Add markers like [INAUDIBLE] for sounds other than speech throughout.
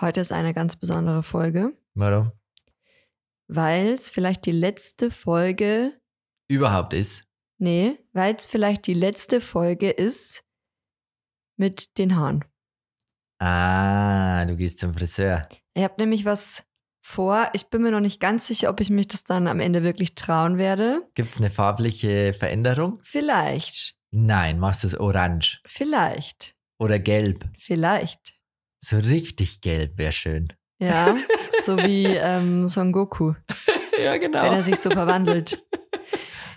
Heute ist eine ganz besondere Folge, Warum? weil es vielleicht die letzte Folge, Überhaupt ist. nee, weil es vielleicht die letzte Folge ist mit den Haaren. Ah, du gehst zum Friseur. Ich habe nämlich was vor. Ich bin mir noch nicht ganz sicher, ob ich mich das dann am Ende wirklich trauen werde. Gibt es eine farbliche Veränderung? Vielleicht, Nein, machst du es orange vielleicht, oder gelb. vielleicht. So richtig gelb wäre schön. Ja, so wie ähm, Son Goku, [LAUGHS] ja, genau. wenn er sich so verwandelt.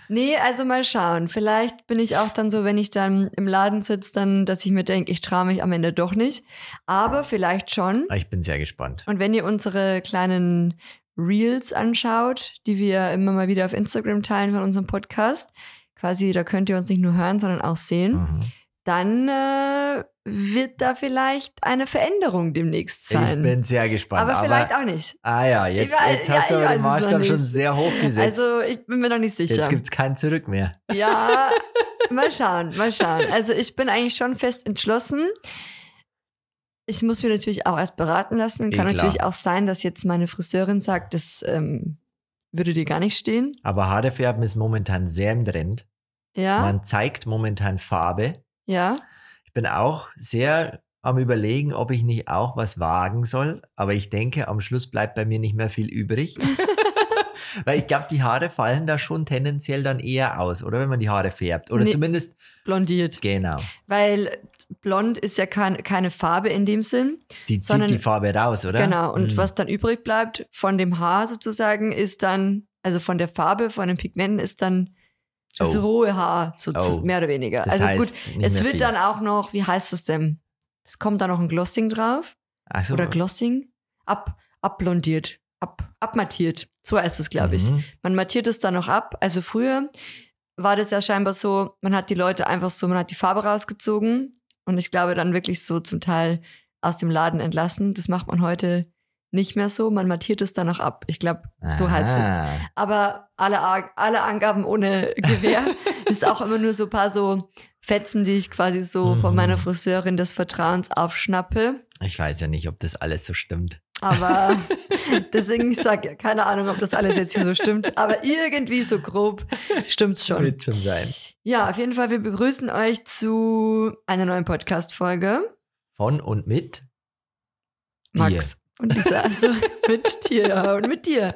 Nee, also mal schauen. Vielleicht bin ich auch dann so, wenn ich dann im Laden sitze, dann, dass ich mir denke, ich traue mich am Ende doch nicht. Aber vielleicht schon. Ah, Ich bin sehr gespannt. Und wenn ihr unsere kleinen Reels anschaut, die wir immer mal wieder auf Instagram teilen von unserem Podcast, quasi, da könnt ihr uns nicht nur hören, sondern auch sehen, Mhm. Dann äh, wird da vielleicht eine Veränderung demnächst sein. Ich bin sehr gespannt. aber vielleicht auch nicht. Ah ja, jetzt, weiß- jetzt hast ja, du aber den Maßstab schon sehr hoch gesetzt. Also ich bin mir noch nicht sicher. jetzt gibt es kein Zurück mehr. Ja, [LAUGHS] mal schauen, mal schauen. Also ich bin eigentlich schon fest entschlossen. Ich muss mir natürlich auch erst beraten lassen. Kann Eh, natürlich auch sein, dass jetzt meine Friseurin sagt, das ähm, würde dir gar nicht stehen. Aber Haare färben ist momentan sehr im Trend. Ja, Man zeigt momentan Farbe. Ja. Ich bin auch sehr am überlegen, ob ich nicht auch was wagen soll. Aber ich denke, am Schluss bleibt bei mir nicht mehr viel übrig. [LAUGHS] Weil ich glaube, die Haare fallen da schon tendenziell dann eher aus, oder wenn man die Haare färbt. Oder Nee. zumindest, Blondiert. genau. Weil blond ist ja kein, keine Farbe in dem Sinn. Die zieht Sondern- die Farbe raus, oder? Genau. Und Mhm. was dann übrig bleibt von dem Haar sozusagen, ist dann, also von der Farbe, von den Pigmenten, ist dann das Oh. rohe Haar, so Oh. mehr oder weniger. Das also gut, es wird viel. dann auch noch, wie heißt es denn? Es kommt da noch ein Glossing drauf. Ach so. Oder Glossing? Ab, abblondiert. Ab, abmattiert. So heißt es, glaube ich. Mhm. Man mattiert es dann noch ab. Also früher war das ja scheinbar so, man hat die Leute einfach so, man hat die Farbe rausgezogen und ich glaube dann wirklich so zum Teil aus dem Laden entlassen. Das macht man heute nicht mehr so. Man mattiert es dann noch ab. Ich glaube, so heißt es. Aber alle, alle Angaben ohne Gewehr. [LAUGHS] ist auch immer nur so ein paar so Fetzen, die ich quasi so von Mhm. meiner Friseurin des Vertrauens aufschnappe. Ich weiß ja nicht, ob das alles so stimmt. Aber [LAUGHS] deswegen, ich sage ja, keine Ahnung, ob das alles jetzt hier so stimmt. Aber irgendwie so grob stimmt's schon. Wird schon sein. Ja, auf jeden Fall, wir begrüßen euch zu einer neuen Podcast-Folge. Von und mit Max und Lisa, also [LAUGHS] mit dir und mit dir.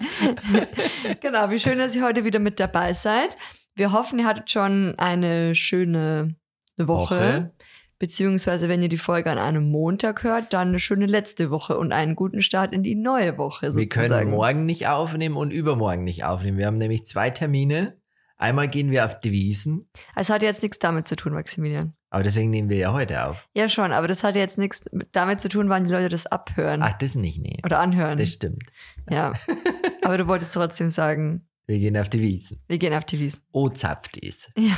[LAUGHS] genau, wie schön, dass ihr heute wieder mit dabei seid. Wir hoffen, ihr hattet schon eine schöne Woche. Woche. Beziehungsweise, wenn ihr die Folge an einem Montag hört, dann eine schöne letzte Woche und einen guten Start in die neue Woche Wir können sozusagen. morgen nicht aufnehmen und übermorgen nicht aufnehmen. Wir haben nämlich zwei Termine. Einmal gehen wir auf die Wiesen, Es hat jetzt nichts damit zu tun, Maximilian. aber deswegen nehmen wir ja heute auf. Ja, schon, aber das hat jetzt nichts damit zu tun, wann die Leute das abhören Ach, das nicht, nee. oder anhören. Das stimmt. Ja. [LAUGHS] Aber du wolltest trotzdem sagen, Wir gehen auf die Wiesen. wir gehen auf die Wiesen. Oh, zapft ist. [LAUGHS] Ja.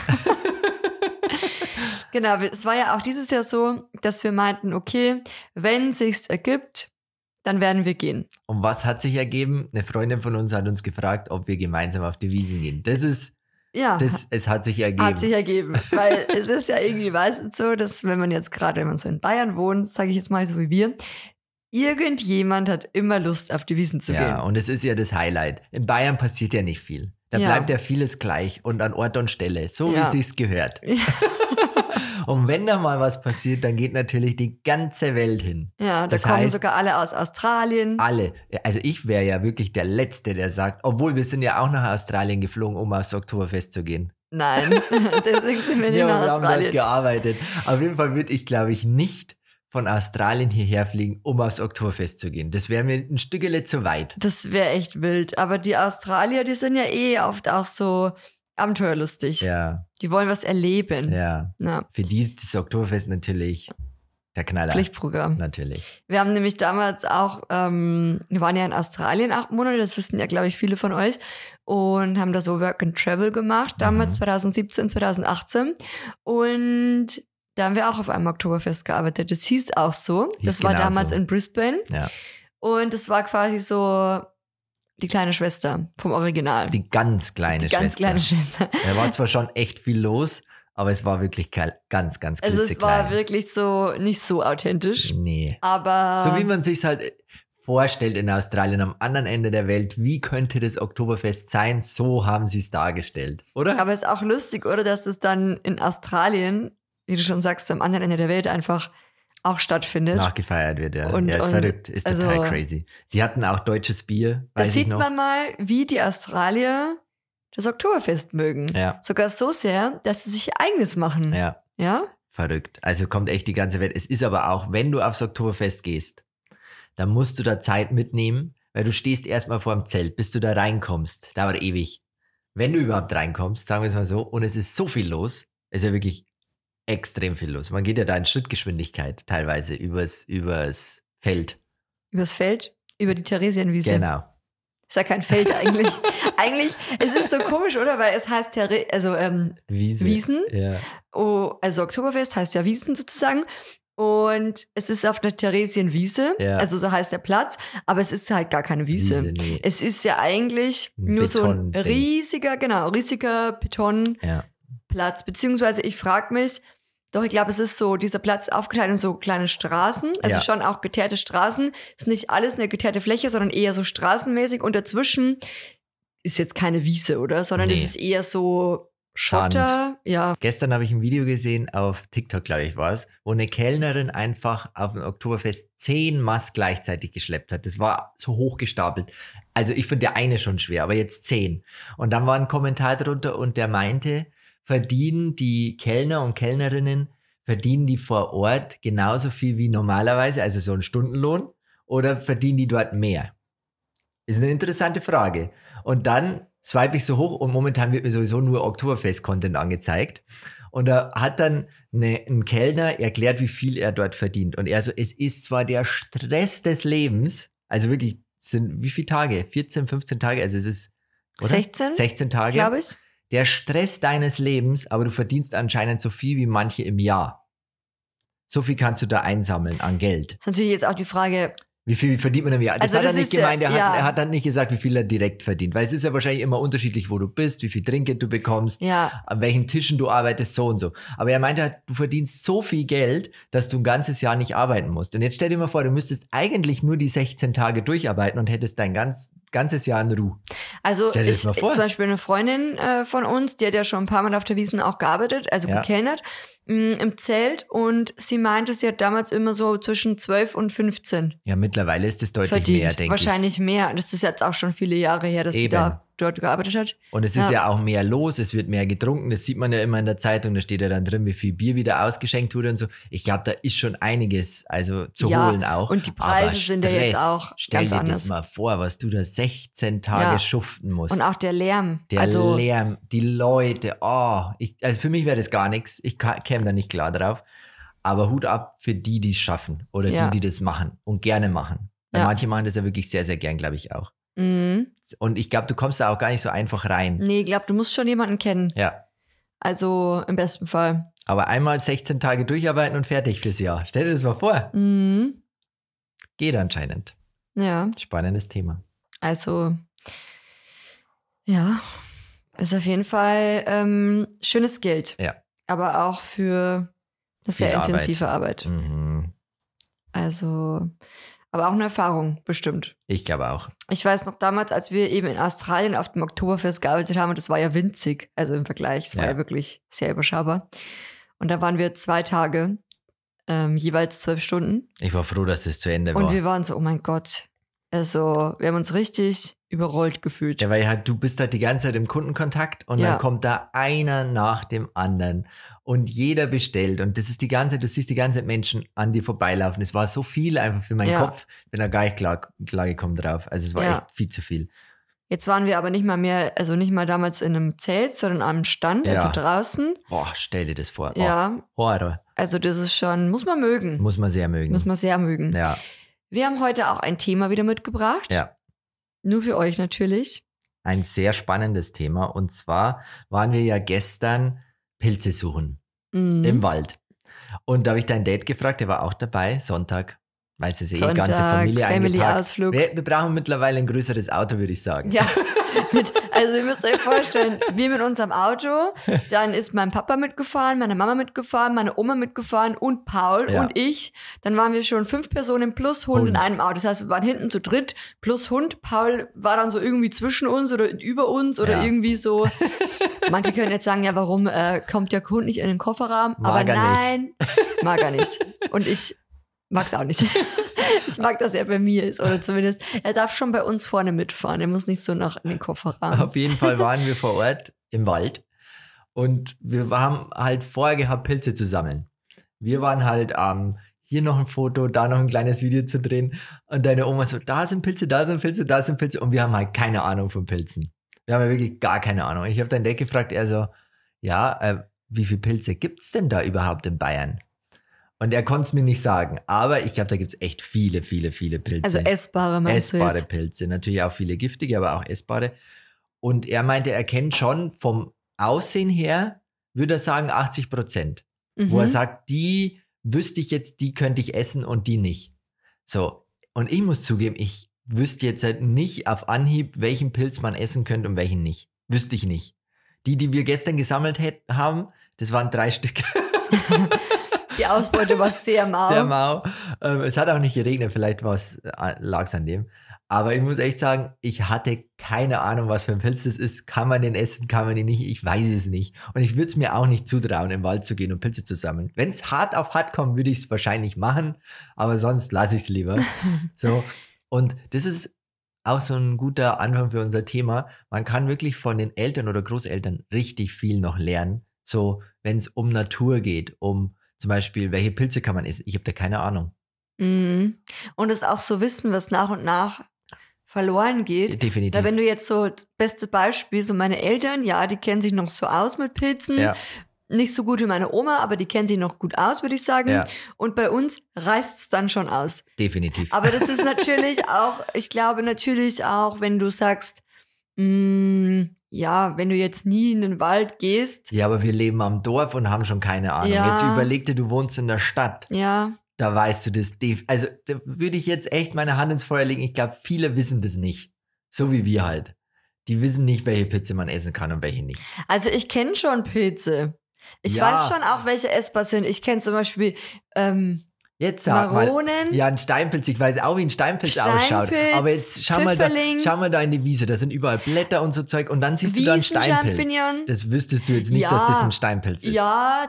genau, es war ja auch dieses Jahr so, dass wir meinten, okay, wenn sich's ergibt, dann werden wir gehen. Und was hat sich ergeben? Eine Freundin von uns hat uns gefragt, ob wir gemeinsam auf die Wiesen gehen. Das ist, Ja, das, es hat sich ergeben. hat sich ergeben. Weil es ist ja irgendwie meistens so, dass wenn man jetzt gerade, wenn man so in Bayern wohnt, sage ich jetzt mal so wie wir, irgendjemand hat immer Lust, auf die Wiesen zu ja, gehen. und es ist ja das Highlight. In Bayern passiert ja nicht viel. Da Ja. bleibt ja vieles gleich und an Ort und Stelle, so Ja. wie sich's gehört. Und wenn da mal was passiert, dann geht natürlich die ganze Welt hin. Ja, da Das kommen heißt- sogar alle aus Australien. Alle. Also ich wäre ja wirklich der Letzte, der sagt, obwohl wir sind ja auch nach Australien geflogen, um aufs Oktoberfest zu gehen. Nein, [LAUGHS] [LAUGHS] deswegen sind wir nicht Ja, nach wir haben dort Australien. gearbeitet. Auf jeden Fall würde ich, glaube ich, nicht von Australien hierher fliegen, um aufs Oktoberfest zu gehen. Das wäre mir ein Stückele zu weit. Das wäre echt wild. Aber die Australier, die sind ja eh oft auch so abenteuerlustig. Ja, Die wollen was erleben. ja. Ja, Für die ist das Oktoberfest natürlich der Knaller. Pflichtprogramm. Natürlich. Wir haben nämlich damals auch, ähm, wir waren ja in Australien acht Monate, das wissen ja, glaube ich, viele von euch, und haben da so Work and Travel gemacht, damals Mhm. 2017, 2018. Und da haben wir auch auf einem Oktoberfest gearbeitet. Das hieß auch so. Hieß das war genau damals so. in Brisbane. Ja. Und es war quasi so die kleine Schwester vom Original. Die ganz kleine Die ganz Schwester. kleine Schwester. Da war zwar schon echt viel los, aber es war wirklich ganz, ganz Also es klitzeklein. war wirklich so nicht so authentisch. Nee. Aber So wie man sich halt vorstellt in Australien am anderen Ende der Welt, wie könnte das Oktoberfest sein? So haben sie es dargestellt, oder? Aber es ist auch lustig, oder? Dass es dann in Australien, wie du schon sagst, am anderen Ende der Welt einfach auch stattfindet. Nachgefeiert wird, ja. Und- ja, ist und verrückt, ist total also- crazy. Die hatten auch deutsches Bier, da weiß sieht noch. man mal, wie die Australier das Oktoberfest mögen. ja, Sogar so sehr, dass sie sich ihr eigenes machen. ja, Ja? verrückt. Also kommt echt die ganze Welt. Es ist aber auch, wenn du aufs Oktoberfest gehst, dann musst du da Zeit mitnehmen, weil du stehst erstmal vor dem Zelt, bis du da reinkommst. Dauert ewig. Wenn du überhaupt reinkommst, sagen wir es mal so, und es ist so viel los, ist ja wirklich extrem viel los. Man geht ja da in Schrittgeschwindigkeit teilweise übers, übers Feld. Übers Feld, über die Theresienwiese. Genau. Ist ja kein Feld eigentlich. [LAUGHS] eigentlich, es ist so komisch, oder? Weil es heißt There also ähm, Wiese. Wiesen. Ja. oh, also Oktoberfest heißt ja Wiesen sozusagen. Und es ist auf einer Theresienwiese, Ja. also so heißt der Platz, aber es ist halt gar keine Wiese. Wiese, nee. Es ist ja eigentlich Ein nur so ein riesiger, genau, riesiger Betonplatz. Ja. Beziehungsweise ich frage mich, doch, ich glaube, es ist so, dieser Platz aufgeteilt in so kleine Straßen, also Ja. schon auch geteerte Straßen. Ist nicht alles eine geteerte Fläche, sondern eher so straßenmäßig. Und dazwischen ist jetzt keine Wiese, oder? Sondern es Nee. ist eher so Sand. Schotter. Ja, Gestern habe ich ein Video gesehen, auf TikTok, glaube ich, war es, wo eine Kellnerin einfach auf dem Oktoberfest zehn Mast gleichzeitig geschleppt hat. Das war so hoch gestapelt. Also ich finde der eine schon schwer, aber jetzt zehn. Und dann war ein Kommentar drunter und der meinte, verdienen die Kellner und Kellnerinnen, verdienen die vor Ort genauso viel wie normalerweise, also so ein Stundenlohn, oder verdienen die dort mehr? Ist eine interessante Frage. Und dann swipe ich so hoch und momentan wird mir sowieso nur Oktoberfest-Content angezeigt. Und da hat dann eine, ein Kellner erklärt, wie viel er dort verdient. Und er so, es ist zwar der Stress des Lebens, also wirklich, sind wie viele Tage? 14, 15 Tage, also es ist, oder? 16, 16 Tage. glaube ich. Der Stress deines Lebens, aber du verdienst anscheinend so viel wie manche im Jahr. So viel kannst du da einsammeln an Geld. Ist natürlich jetzt auch die Frage, Wie viel verdient man im Jahr? Das Also hat er das nicht ist ja- gemeint. Er, ja. hat, er hat dann nicht gesagt, wie viel er direkt verdient. Weil es ist ja wahrscheinlich immer unterschiedlich, wo du bist, wie viel Trinkgeld du bekommst, ja, an welchen Tischen du arbeitest, so und so. Aber er meinte halt, du verdienst so viel Geld, dass du ein ganzes Jahr nicht arbeiten musst. Und jetzt stell dir mal vor, du müsstest eigentlich nur die 16 Tage durcharbeiten und hättest dein ganz, ganzes Jahr in Ruhe. also Stell dir das ich, mal vor. zum Beispiel eine Freundin äh, von uns, die hat ja schon ein paar Mal auf der Wiesen auch gearbeitet, also Ja. gekellnert, mh, im Zelt und sie meinte, sie hat damals immer so zwischen 12 und 15 Ja, mittlerweile ist es deutlich verdient. mehr, denke ich. Wahrscheinlich mehr. Das ist jetzt auch schon viele Jahre her, dass sie Eben. da dort gearbeitet hat. Und es ist Ja. ja auch mehr los, es wird mehr getrunken, das sieht man ja immer in der Zeitung, da steht ja dann drin, wie viel Bier wieder ausgeschenkt wurde und so. Ich glaube, da ist schon einiges, also zu Ja, holen auch. und die Preise Aber sind ja jetzt Stress, auch Stell ganz dir anders. das mal vor, was du da 16 Tage Ja. schuften musst. Und auch der Lärm. der also, Lärm, die Leute, oh, ich, also für mich wäre das gar nichts, ich käme da nicht klar drauf. Aber Hut ab für die, die es schaffen oder die, die das machen und gerne machen. Weil manche machen das ja wirklich sehr, sehr gern, glaube ich auch. mh, Und ich glaube, du kommst da auch gar nicht so einfach rein. nee, ich glaube, du musst schon jemanden kennen. Ja. Also im besten Fall. Aber einmal 16 Tage durcharbeiten und fertig fürs Jahr. Stell dir das mal vor. Mhm. Geht anscheinend. Ja, Spannendes Thema. also ja, ist auf jeden Fall ähm, schönes Geld. Ja. Aber auch für eine sehr Viel Arbeit. intensive Arbeit. Mhm. Also, aber auch eine Erfahrung, bestimmt. Ich glaube auch. Ich weiß noch damals, als wir eben in Australien auf dem Oktoberfest gearbeitet haben, und das war ja winzig, also im Vergleich, es war Ja. ja wirklich sehr überschaubar. Und da waren wir zwei Tage, ähm, jeweils zwölf Stunden. Ich war froh, dass das zu Ende Und war. wir waren so, oh mein Gott. Also, wir haben uns richtig überrollt gefühlt. Ja, weil halt, du bist halt die ganze Zeit im Kundenkontakt und Ja. dann kommt da einer nach dem anderen und jeder bestellt und das ist die ganze Zeit, du siehst die ganze Zeit Menschen an dir vorbeilaufen. Es war so viel einfach für meinen Ja. Kopf, bin da gar nicht klar, klar gekommen drauf. Also es war Ja. echt viel zu viel. Jetzt waren wir aber nicht mal mehr, also nicht mal damals in einem Zelt, sondern am Stand, Ja. also draußen. Boah, stell dir das vor. Oh, Ja, Horror. also das ist schon, muss man mögen. Muss man sehr mögen. Muss man sehr mögen. ja, Wir haben heute auch ein Thema wieder mitgebracht. ja. Nur für euch natürlich. Ein sehr spannendes Thema und zwar waren wir ja gestern Pilze suchen. Mhm. im Wald. Und da habe ich dein Date gefragt, der war auch dabei, Sonntag. Weiß es eh, Sonntag, ganze Familie eingepackt. Family-Ausflug. Wir, wir brauchen mittlerweile ein größeres Auto, würde ich sagen. Ja, [LAUGHS] mit, also ihr müsst euch vorstellen, wir mit unserem Auto, dann ist mein Papa mitgefahren, meine Mama mitgefahren, meine Oma mitgefahren und Paul Ja. und ich. Dann waren wir schon fünf Personen plus Hund, in Hund. einem Auto. Das heißt, wir waren hinten zu dritt plus Hund. Paul war dann so irgendwie zwischen uns oder über uns oder Ja. irgendwie so. [LAUGHS] Manche können jetzt sagen, ja, warum äh, kommt der Hund nicht in den Kofferraum? Mag Aber er nicht. nein, mag er nicht. Und ich mag's auch nicht. [LAUGHS] Ich mag, dass er bei mir ist. Oder zumindest, er darf schon bei uns vorne mitfahren. Er muss nicht so nach in den Kofferraum. Auf jeden Fall waren wir vor Ort im Wald und wir haben halt vorher gehabt, Pilze zu sammeln. Wir waren halt am hier noch ein Foto, da noch ein kleines Video zu drehen und deine Oma so, da sind Pilze, da sind Pilze, da sind Pilze und wir haben halt keine Ahnung von Pilzen. Wir haben ja wirklich gar keine Ahnung. Ich habe dann Deck gefragt, er so, ja, äh, wie viele Pilze gibt's denn da überhaupt in Bayern? Und er konnte es mir nicht sagen, aber ich glaube, da gibt's echt viele, viele, viele Pilze. Also essbare meinst essbare? Pilze, natürlich auch viele giftige, aber auch essbare. Und er meinte, er kennt schon vom Aussehen her, würde er sagen, 80 Prozent. Mhm. Wo er sagt, die wüsste ich jetzt, die könnte ich essen und die nicht. So. Und ich muss zugeben, ich wüsste jetzt halt nicht auf Anhieb, welchen Pilz man essen könnte und welchen nicht. Wüsste ich nicht. Die, die wir gestern gesammelt haben, das waren drei Stück. [LAUGHS] [LAUGHS] Die Ausbeute war sehr mau. Sehr mau. Ähm, es hat auch nicht geregnet, vielleicht lag es an dem. Aber ich muss echt sagen, ich hatte keine Ahnung, was für ein Pilz das ist. Kann man den essen, kann man ihn nicht? Ich weiß es nicht. Und ich würde es mir auch nicht zutrauen, im Wald zu gehen und Pilze zu sammeln. Wenn es hart auf hart kommt, würde ich es wahrscheinlich machen, aber sonst lasse ich es lieber. [LAUGHS] so. Und das ist auch so ein guter Anfang für unser Thema. Man kann wirklich von den Eltern oder Großeltern richtig viel noch lernen. So, wenn es um Natur geht, um zum Beispiel, welche Pilze kann man essen? Ich habe da keine Ahnung. Mhm. Und es auch so wissen, was nach und nach verloren geht. Definitiv. Da wenn du jetzt so, das beste Beispiel, so meine Eltern, ja, die kennen sich noch so aus mit Pilzen. ja, Nicht so gut wie meine Oma, aber die kennen sich noch gut aus, würde ich sagen. ja, Und bei uns reißt es dann schon aus. definitiv. Aber das [LAUGHS] ist natürlich auch, ich glaube natürlich auch, wenn du sagst, mh, ja, wenn du jetzt nie in den Wald gehst, ja, aber wir leben am Dorf und haben schon keine Ahnung. Ja. Jetzt überleg dir, du wohnst in der Stadt. ja, Da weißt du das. Also da würde ich jetzt echt meine Hand ins Feuer legen. Ich glaube, viele wissen das nicht. So wie wir halt. Die wissen nicht, welche Pilze man essen kann und welche nicht. also ich kenne schon Pilze. Ich Ja. weiß schon auch, welche essbar sind. Ich kenne zum Beispiel ähm, Jetzt sag mal. Maronen. Ja, ein Steinpilz. Ich weiß auch, wie ein Steinpilz, ausschaut. Steinpilz, Aber jetzt schau mal, da, schau mal da in die Wiese. Da sind überall Blätter und so Zeug. Und dann siehst du da einen Steinpilz. Das wüsstest du jetzt nicht, Ja. dass das ein Steinpilz ist. Ja,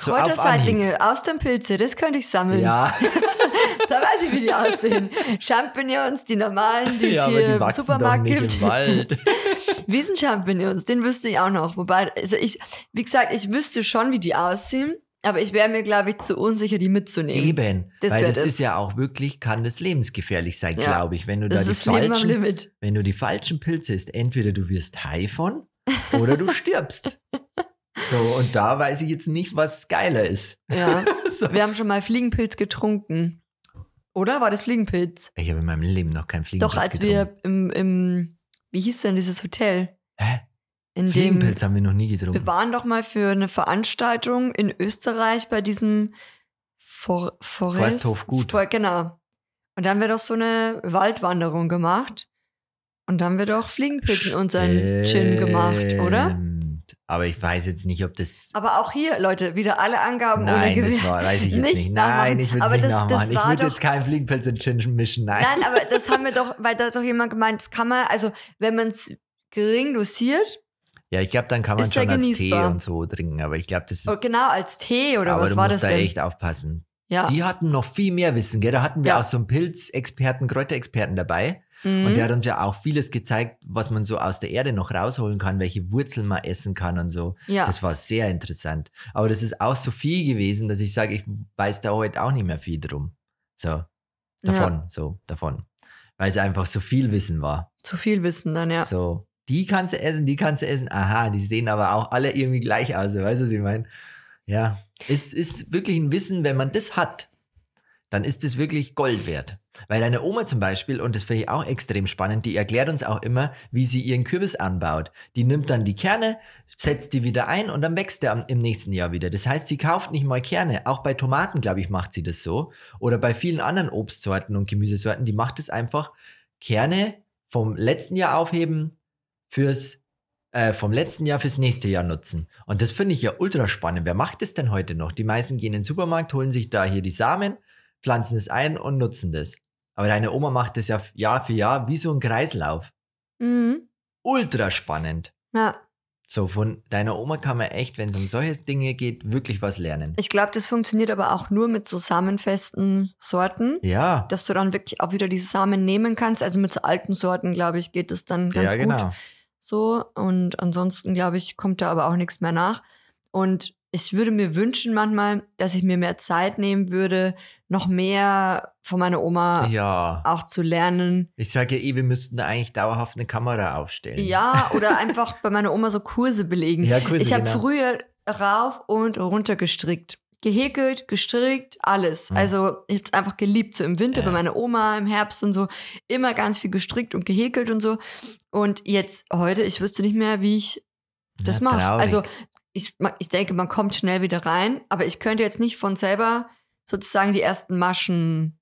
So Kräuterseitlinge aus den Pilze, das könnte ich sammeln. Ja, [LAUGHS] Da weiß ich, wie die aussehen. Champignons, die normalen, die es ja hier die im Supermarkt gibt. im Wald. [LAUGHS] Wiesenchampignons, den wüsste ich auch noch. Wobei, also ich, wie gesagt, ich wüsste schon, wie die aussehen, aber ich wäre mir, glaube ich, zu unsicher, die mitzunehmen. Eben, Das weil das das. ist ja auch wirklich, kann das lebensgefährlich sein, Ja. glaube ich, wenn du Das da die falschen, Limit. wenn du die falschen Pilze isst, entweder du wirst high von oder du stirbst. [LAUGHS] So, und da weiß ich jetzt nicht, was geiler ist. Ja. [LAUGHS] So. Wir haben schon mal Fliegenpilz getrunken. Oder war das Fliegenpilz? Ich habe in meinem Leben noch keinen Fliegenpilz Doch, als getrunken. wir im, im, wie hieß denn dieses Hotel? Hä? In dem, Fliegenpilz haben wir noch nie getrunken. wir waren doch mal für eine Veranstaltung in Österreich bei diesem For Forest. Forsthof Gut. For, genau. Und da haben wir doch so eine Waldwanderung gemacht. Und da haben wir doch Fliegenpilz in unseren Gin gemacht, oder? Aber ich weiß jetzt nicht, ob das. Aber auch hier, Leute, wieder alle Angaben ohne Nein, das war, weiß ich jetzt Nicht nicht. Nein, ich will es nicht das- das nachmachen. Ich war würde jetzt keinen Fliegenpilz in Gin mischen. Nein. Nein, aber das haben wir [LAUGHS] doch, weil da hat doch jemand gemeint, das kann man, also wenn man es gering dosiert, Ja, ich glaube, dann kann man Ist schon als Tee und so trinken. Aber ich glaube, das ist. oh, genau als Tee oder aber was du war musst das da denn? echt aufpassen. ja. Die hatten noch viel mehr Wissen, gell? Da hatten wir Ja. auch so einen Pilzexperten, Kräuterexperten dabei. Mhm. Und der hat uns ja auch vieles gezeigt, was man so aus der Erde noch rausholen kann, welche Wurzeln man essen kann und so. ja. Das war sehr interessant. Aber das ist auch so viel gewesen, dass ich sage, ich weiß da heute auch nicht mehr viel drum. So, davon, so, davon. Weil es einfach so viel Wissen war. Zu viel Wissen dann, ja. So, die kannst du essen, die kannst du essen. Aha, die sehen aber auch alle irgendwie gleich aus. Weißt du, was ich meine? Ja, es ist wirklich ein Wissen, wenn man das hat, dann ist es wirklich Gold wert. Weil deine Oma zum Beispiel, und das finde ich auch extrem spannend, die erklärt uns auch immer, wie sie ihren Kürbis anbaut. Die nimmt dann die Kerne, setzt die wieder ein und dann wächst der im nächsten Jahr wieder. Das heißt, sie kauft nicht mal Kerne. Auch bei Tomaten, glaube ich, macht sie das so. Oder bei vielen anderen Obstsorten und Gemüsesorten, die macht es einfach, Kerne vom letzten Jahr aufheben, fürs äh, vom letzten Jahr fürs nächste Jahr nutzen. Und das finde ich ja ultra spannend. Wer macht das denn heute noch? Die meisten gehen in den Supermarkt, holen sich da hier die Samen, pflanzen es ein und nutzen das. Aber deine Oma macht das ja Jahr für Jahr wie so ein Kreislauf. Mhm. Ultra spannend. Ja. So, von deiner Oma kann man echt, wenn es um solche Dinge geht, wirklich was lernen. Ich glaube, das funktioniert aber auch nur mit so samenfesten Sorten, Ja, dass du dann wirklich auch wieder diese Samen nehmen kannst. Also mit so alten Sorten, glaube ich, geht es dann ganz ja, gut. genau. So. Und ansonsten, glaube ich, kommt da aber auch nichts mehr nach. Und ich würde mir wünschen manchmal, dass ich mir mehr Zeit nehmen würde, noch mehr von meiner Oma Ja. auch zu lernen. Ich sage ja eh, wir müssten da eigentlich dauerhaft eine Kamera aufstellen. Ja, [LAUGHS] oder einfach bei meiner Oma so Kurse belegen. Ja, Kurse, ich habe genau. früher rauf und runter gestrickt. Gehäkelt, gestrickt, alles. Mhm. Also ich habe einfach geliebt, so im Winter Ja. bei meiner Oma, im Herbst und so. Immer ganz viel gestrickt und gehäkelt und so. Und jetzt, heute, ich wüsste nicht mehr, wie ich das mache. Also ich, ich denke, man kommt schnell wieder rein, aber ich könnte jetzt nicht von selber sozusagen die ersten Maschen,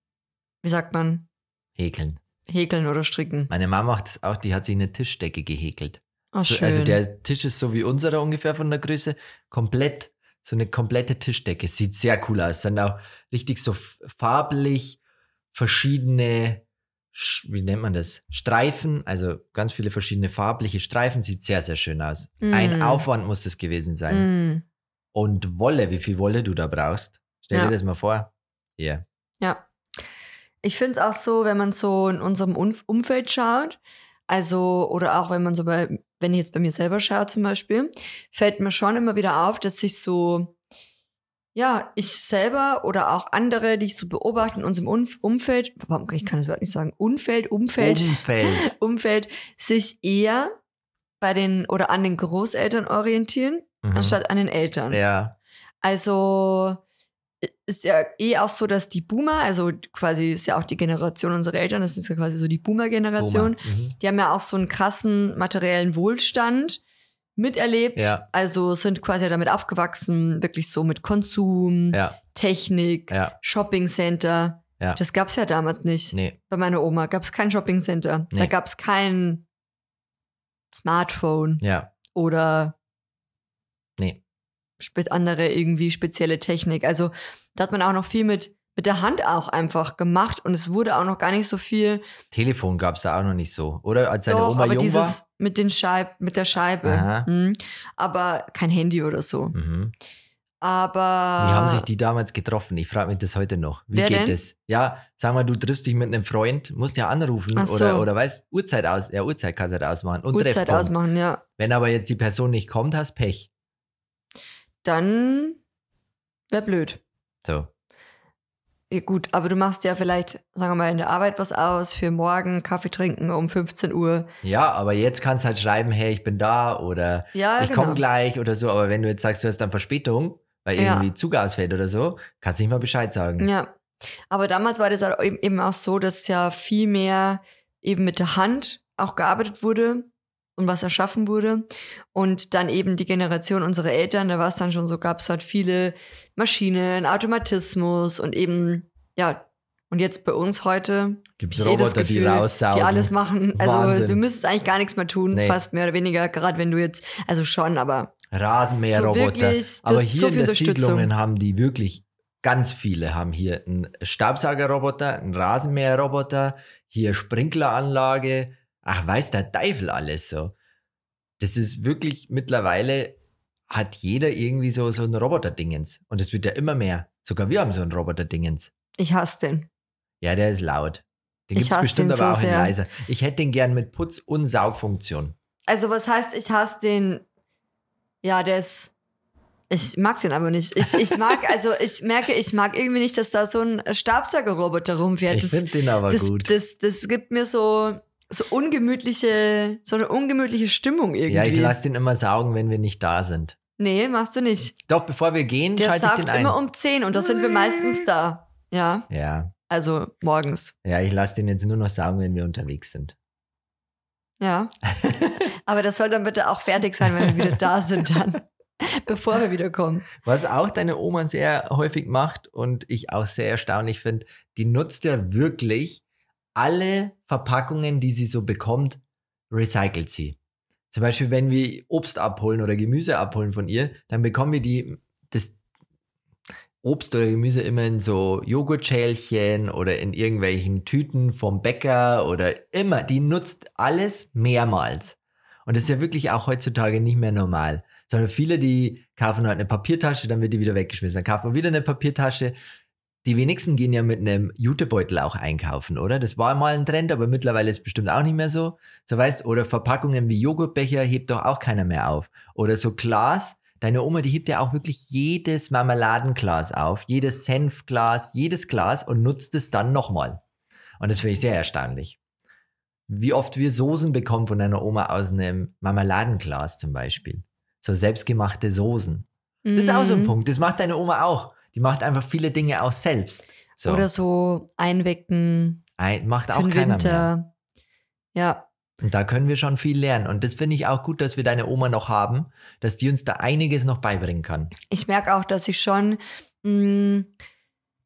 wie sagt man, Häkeln. häkeln oder stricken. Meine Mama macht das auch, die hat sich eine Tischdecke gehäkelt. Oh, so, also der Tisch ist so wie unserer ungefähr von der Größe. Komplett, so eine komplette Tischdecke. Sieht sehr cool aus. Sind auch richtig so farblich verschiedene, Sch- wie nennt man das? Streifen, also ganz viele verschiedene farbliche Streifen. Sieht sehr, sehr schön aus. Ein Mm. Aufwand muss das gewesen sein. Mm, Und Wolle, wie viel Wolle du da brauchst. Stell Ja. dir das mal vor. Ja. ja. Ich finde es auch so, wenn man so in unserem Umf- Umfeld schaut, also, oder auch wenn man so bei, wenn ich jetzt bei mir selber schaue zum Beispiel, fällt mir schon immer wieder auf, dass sich so, ja, ich selber oder auch andere, die ich so beobachte in unserem Umf- Umfeld, warum- ich kann das Wort nicht sagen, Umfeld, Umfeld, Umfeld. [LAUGHS] Umfeld, sich eher bei den oder an den Großeltern orientieren, Mhm. anstatt an den Eltern. Ja. Also ist ja eh auch so, dass die Boomer, also quasi ist ja auch die Generation unserer Eltern, das ist ja quasi so die Boomer-Generation, Boomer. Mhm. die haben ja auch so einen krassen materiellen Wohlstand miterlebt. Ja. Also sind quasi damit aufgewachsen, wirklich so mit Konsum, Ja. Technik, Ja. Shopping-Center. Ja. Das gab es ja damals nicht. Nee. Bei meiner Oma gab es kein Shopping-Center. Da Nee. gab es kein Smartphone Ja. oder andere irgendwie spezielle Technik. Also da hat man auch noch viel mit, mit der Hand auch einfach gemacht und es wurde auch noch gar nicht so viel. Telefon gab es da auch noch nicht so. Oder als deine Doch, Oma aber jung dieses war? mit den Scheib, mit der Scheibe. Mhm. Aber kein Handy oder so. Mhm. Aber Wie haben sich die damals getroffen? Ich frage mich das heute noch. Wie Wer geht denn? das? Ja, sag mal, du triffst dich mit einem Freund, musst ja anrufen so. oder, oder weißt, Uhrzeit aus, ja, Uhrzeit kannst du halt ausmachen. Und Uhrzeit ausmachen, ja. Wenn aber jetzt die Person nicht kommt, hast Pech. Dann wäre blöd. So. Ja, gut, aber du machst ja vielleicht, sagen wir mal, in der Arbeit was aus für morgen Kaffee trinken um 15 Uhr. Ja, aber jetzt kannst du halt schreiben, hey, ich bin da oder Ja, ich genau. komme gleich oder so. Aber wenn du jetzt sagst, du hast dann Verspätung, weil Ja. irgendwie Zug ausfällt oder so, kannst du nicht mal Bescheid sagen. Ja. Aber damals war das halt eben eben auch so, dass ja viel mehr eben mit der Hand auch gearbeitet wurde und was erschaffen wurde. Und dann eben die Generation unserer Eltern, da war es dann schon so, gab es halt viele Maschinen, Automatismus und eben, ja, und jetzt bei uns heute Gibt es ich eh Roboter, die Gefühl, raussaugen? die alles machen. Also Wahnsinn. du müsstest eigentlich gar nichts mehr tun, Nee. fast mehr oder weniger, gerade wenn du jetzt, also schon, aber Rasenmäherroboter. So Aber hier so in der Unterstützung. Siedlungen haben die wirklich, ganz viele haben hier einen Staubsaugerroboter, einen Rasenmäherroboter, hier Sprinkleranlage. Ach, weiß der Teufel alles so. Das ist wirklich mittlerweile hat jeder irgendwie so, so ein Roboter-Dingens. Und es wird ja immer mehr. Sogar wir haben so ein Roboter-Dingens. ich hasse den. Ja, der ist laut. Den gibt es bestimmt aber so auch in leiser. Ich hätte den gern mit Putz- und Saugfunktion. Also was heißt, ich hasse den, ja, der ist, ich mag den aber nicht. Ich, ich mag, [LAUGHS] also ich merke, ich mag irgendwie nicht, dass da so ein Staubsaugerroboter rumfährt. Ich Das, finde den aber das, gut. das, das gibt mir so, so ungemütliche, so eine ungemütliche Stimmung irgendwie. ja, ich lasse den immer saugen, wenn wir nicht da sind. nee, machst du nicht. Doch, bevor wir gehen, Der schalte ich den ein. immer um 10 und da sind wir meistens da. Ja, Ja, also morgens. ja, ich lasse den jetzt nur noch saugen, wenn wir unterwegs sind. Ja. [LAUGHS] aber das soll dann bitte auch fertig sein, wenn wir wieder da sind dann. [LAUGHS] Bevor wir wieder kommen. Was auch deine Oma sehr häufig macht und ich auch sehr erstaunlich finde, die nutzt ja wirklich alle Verpackungen, die sie so bekommt, recycelt sie. Zum Beispiel, wenn wir Obst abholen oder Gemüse abholen von ihr, dann bekommen wir die, das Obst oder Gemüse immer in so Joghurtschälchen oder in irgendwelchen Tüten vom Bäcker oder immer. Die nutzt alles mehrmals. Und das ist ja wirklich auch heutzutage nicht mehr normal. Sondern viele, die kaufen halt eine Papiertasche, dann wird die wieder weggeschmissen. Dann kaufen wir wieder eine Papiertasche. Die wenigsten gehen ja mit einem Jutebeutel auch einkaufen, oder? Das war mal ein Trend, aber mittlerweile ist es bestimmt auch nicht mehr so. So weißt, oder Verpackungen wie Joghurtbecher hebt doch auch keiner mehr auf. Oder so Glas, Deine Oma, die hebt ja auch wirklich jedes Marmeladenglas auf, jedes Senfglas, jedes Glas und nutzt es dann nochmal. Und das finde ich sehr erstaunlich. Wie oft wir Soßen bekommen von deiner Oma aus einem Marmeladenglas zum Beispiel. So selbstgemachte Soßen. Das ist auch so ein Mhm. Punkt. Das macht deine Oma auch. Die macht einfach viele Dinge auch selbst. So. Oder so einwecken Ein, macht auch keiner mehr. Winter. Ja, Und da können wir schon viel lernen. Und das finde ich auch gut, dass wir deine Oma noch haben, dass die uns da einiges noch beibringen kann. ich merke auch, dass ich schon, mh,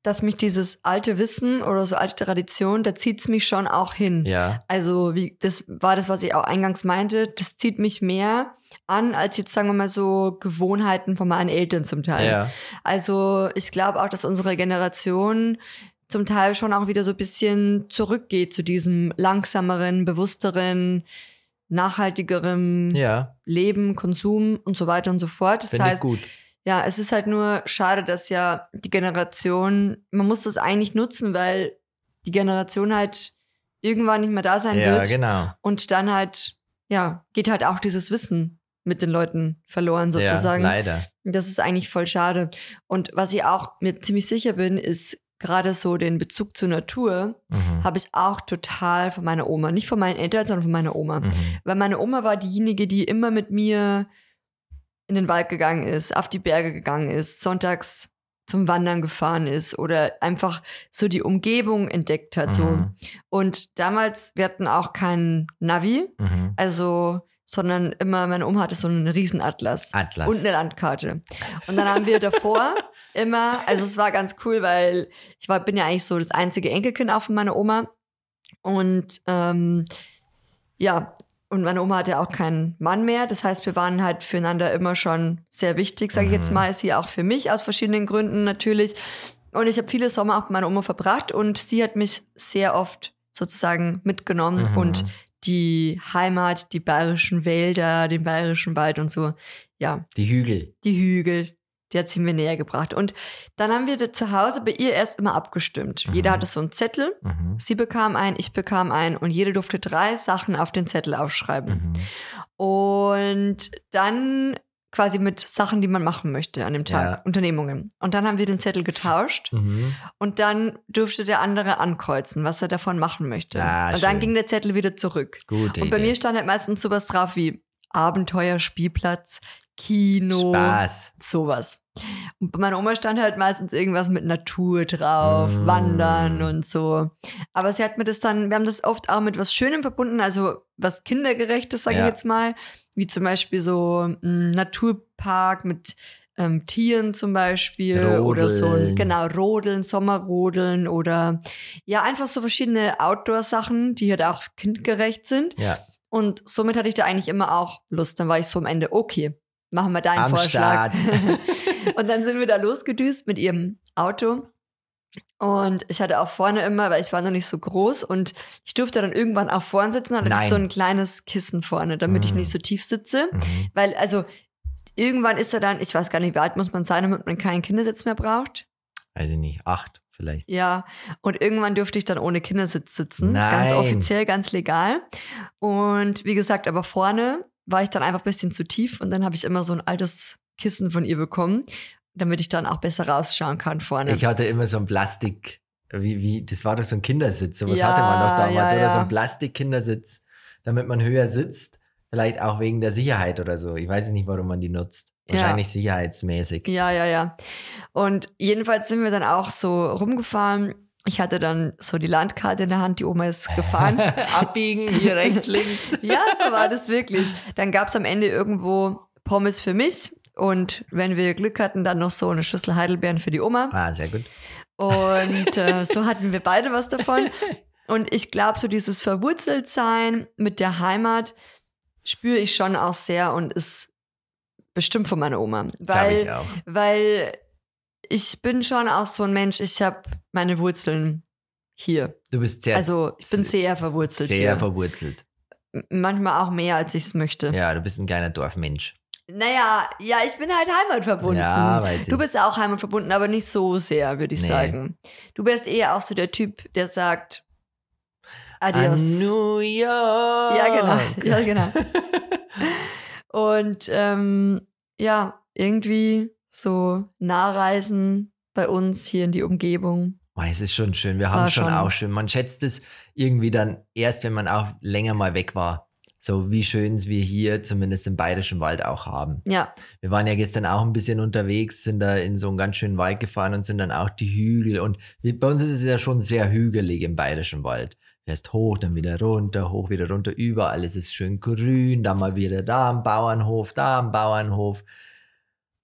dass mich dieses alte Wissen oder so alte Tradition, da zieht es mich schon auch hin. Ja. Also, wie, das war das, was ich auch eingangs meinte, das zieht mich mehr an, als jetzt, sagen wir mal, so Gewohnheiten von meinen Eltern zum Teil. Ja. Also, ich glaube auch, dass unsere Generation zum Teil schon auch wieder so ein bisschen zurückgeht zu diesem langsameren, bewussteren, nachhaltigeren Ja. Leben, Konsum und so weiter und so fort. Das Finde ich heißt, gut. ja, es ist halt nur schade, dass ja die Generation, man muss das eigentlich nutzen, weil die Generation halt irgendwann nicht mehr da sein Ja, wird. genau. Und dann halt, ja, geht halt auch dieses Wissen mit den Leuten verloren sozusagen. Ja, leider. das ist eigentlich voll schade. Und was ich auch mir ziemlich sicher bin, ist gerade so den Bezug zur Natur Mhm. habe ich auch total von meiner Oma. Nicht von meinen Eltern, sondern von meiner Oma. Mhm. Weil meine Oma war diejenige, die immer mit mir in den Wald gegangen ist, auf die Berge gegangen ist, sonntags zum Wandern gefahren ist oder einfach so die Umgebung entdeckt hat. So. Mhm. Und damals, wir hatten auch keinen Navi, Mhm. also, sondern immer, meine Oma hatte so einen Riesenatlas. Atlas. Und eine Landkarte. Und dann haben wir davor [LAUGHS] immer, also es war ganz cool, weil ich war, bin ja eigentlich so das einzige Enkelkind auch von meiner Oma. Und ähm, ja, und meine Oma hatte auch keinen Mann mehr. Das heißt, wir waren halt füreinander immer schon sehr wichtig, sage ich jetzt Mhm. mal. Sie auch für mich aus verschiedenen Gründen natürlich. Und ich habe viele Sommer auch mit meiner Oma verbracht und sie hat mich sehr oft sozusagen mitgenommen Mhm. und die Heimat, die bayerischen Wälder, den bayerischen Wald und so. Ja, Die Hügel. die Hügel, die hat sie mir näher gebracht. Und dann haben wir zu Hause bei ihr erst immer abgestimmt. Mhm. Jeder hatte so einen Zettel. Mhm. Sie bekam einen, ich bekam einen und jede durfte drei Sachen auf den Zettel aufschreiben. Mhm. Und dann quasi mit Sachen, die man machen möchte an dem Tag, Ja. Unternehmungen. Und dann haben wir den Zettel getauscht Mhm. und dann durfte der andere ankreuzen, was er davon machen möchte. Ah, und dann schön. ging der Zettel wieder zurück. Gute Und bei Idee. mir stand halt meistens sowas drauf wie Abenteuer, Spielplatz, Kino, Spaß. sowas. Und bei meiner Oma stand halt meistens irgendwas mit Natur drauf, Mm. Wandern und so. Aber sie hat mir das dann, wir haben das oft auch mit was Schönem verbunden, also was Kindergerechtes, sage Ja. ich jetzt mal, wie zum Beispiel so ein Naturpark mit ähm, Tieren zum Beispiel oder so ein, Rodeln. genau, Rodeln, Sommerrodeln oder ja, einfach so verschiedene Outdoor-Sachen, die halt auch kindgerecht sind. Ja. Und somit hatte ich da eigentlich immer auch Lust. Dann war ich so am Ende, okay, machen wir deinen Am Vorschlag. [LAUGHS] Und dann sind wir da losgedüst mit ihrem Auto. Und ich hatte auch vorne immer, weil ich war noch nicht so groß und ich durfte dann irgendwann auch vorne sitzen und hatte Nein. so ein kleines Kissen vorne, damit ich Mm. nicht so tief sitze. Mhm. Weil, also, irgendwann ist er dann, ich weiß gar nicht, wie alt muss man sein, damit man keinen Kindersitz mehr braucht. Weiß ich nicht. Acht vielleicht. Ja, und irgendwann durfte ich dann ohne Kindersitz sitzen. Nein. Ganz offiziell, ganz legal. Und wie gesagt, aber vorne war ich dann einfach ein bisschen zu tief und dann habe ich immer so ein altes Kissen von ihr bekommen, damit ich dann auch besser rausschauen kann vorne. Ich hatte immer so ein Plastik, wie, wie, das war doch so ein Kindersitz. So was Ja, hatte man doch damals. ja, oder so ja. ein Plastik-Kindersitz, damit man höher sitzt. Vielleicht auch wegen der Sicherheit oder so. Ich weiß nicht, warum man die nutzt. Ja. Wahrscheinlich sicherheitsmäßig. Ja, ja, ja. Und jedenfalls sind wir dann auch so rumgefahren. Ich hatte dann so die Landkarte in der Hand, die Oma ist gefahren. [LAUGHS] Abbiegen, hier rechts, [LAUGHS] links. ja, so war das wirklich. Dann gab es am Ende irgendwo Pommes für mich und wenn wir Glück hatten, dann noch so eine Schüssel Heidelbeeren für die Oma. Ah, sehr gut. Und äh, [LAUGHS] so hatten wir beide was davon. Und ich glaube, so dieses Verwurzeltsein mit der Heimat, spüre ich schon auch sehr und ist bestimmt von meiner Oma. Weil, ich auch. weil ich bin schon auch so ein Mensch, ich habe meine Wurzeln hier. Du bist sehr, Also ich bin sehr verwurzelt sehr hier. verwurzelt. Manchmal auch mehr, als ich es möchte. Ja, du bist ein kleiner Dorfmensch. Naja, ja, ich bin halt heimatverbunden. Ja, weiß ich. Du bist auch heimatverbunden, aber nicht so sehr, würde ich Nee. sagen. Du wärst eher auch so der Typ, der sagt Adios. New York. Ja, genau. [LAUGHS] Ja, genau. [LAUGHS] Und ähm, ja, irgendwie so Nahreisen bei uns hier in die Umgebung. Oh, es ist schon schön. Wir haben schon, schon- auch schön. Man schätzt es irgendwie dann erst, wenn man auch länger mal weg war. So wie schön es wir hier zumindest im Bayerischen Wald auch haben. Ja, Wir waren ja gestern auch ein bisschen unterwegs, sind da in so einen ganz schönen Wald gefahren und sind dann auch die Hügel. Und bei uns ist es ja schon sehr hügelig im Bayerischen Wald. Fährst hoch, dann wieder runter, hoch, wieder runter, überall ist es schön grün, dann mal wieder da am Bauernhof, da am Bauernhof.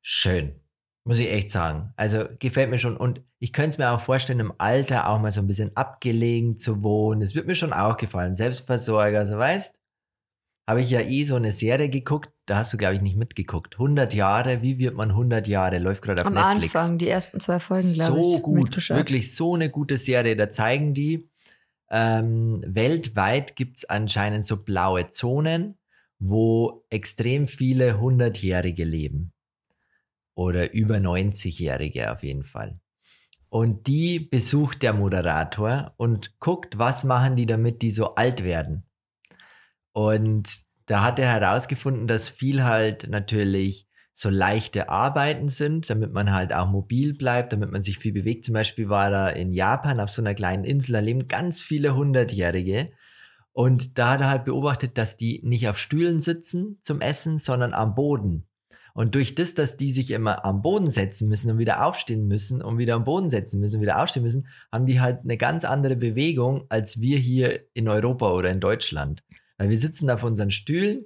Schön, muss ich echt sagen. Also gefällt mir schon. Und ich könnte es mir auch vorstellen, im Alter auch mal so ein bisschen abgelegen zu wohnen. Es wird mir schon auch gefallen. Selbstversorger, so weißt habe ich ja eh so eine Serie geguckt, da hast du, glaube ich, nicht mitgeguckt. 100 Jahre, wie wird man 100 Jahre? Läuft gerade auf am Netflix. Anfang, die ersten zwei Folgen, glaube ich. so gut, wirklich so eine gute Serie. Da zeigen die, ähm, weltweit gibt es anscheinend so blaue Zonen, wo extrem viele 100-Jährige leben. Oder über 90-Jährige auf jeden Fall. Und die besucht der Moderator und guckt, was machen die damit, die so alt werden. Und da hat er herausgefunden, dass viel halt natürlich so leichte Arbeiten sind, damit man halt auch mobil bleibt, damit man sich viel bewegt. Zum Beispiel war er in Japan auf so einer kleinen Insel, da leben ganz viele Hundertjährige. Und da hat er halt beobachtet, dass die nicht auf Stühlen sitzen zum Essen, sondern am Boden. Und durch das, dass die sich immer am Boden setzen müssen und wieder aufstehen müssen und wieder am Boden setzen müssen und wieder aufstehen müssen, haben die halt eine ganz andere Bewegung als wir hier in Europa oder in Deutschland. Weil wir sitzen da auf unseren Stühlen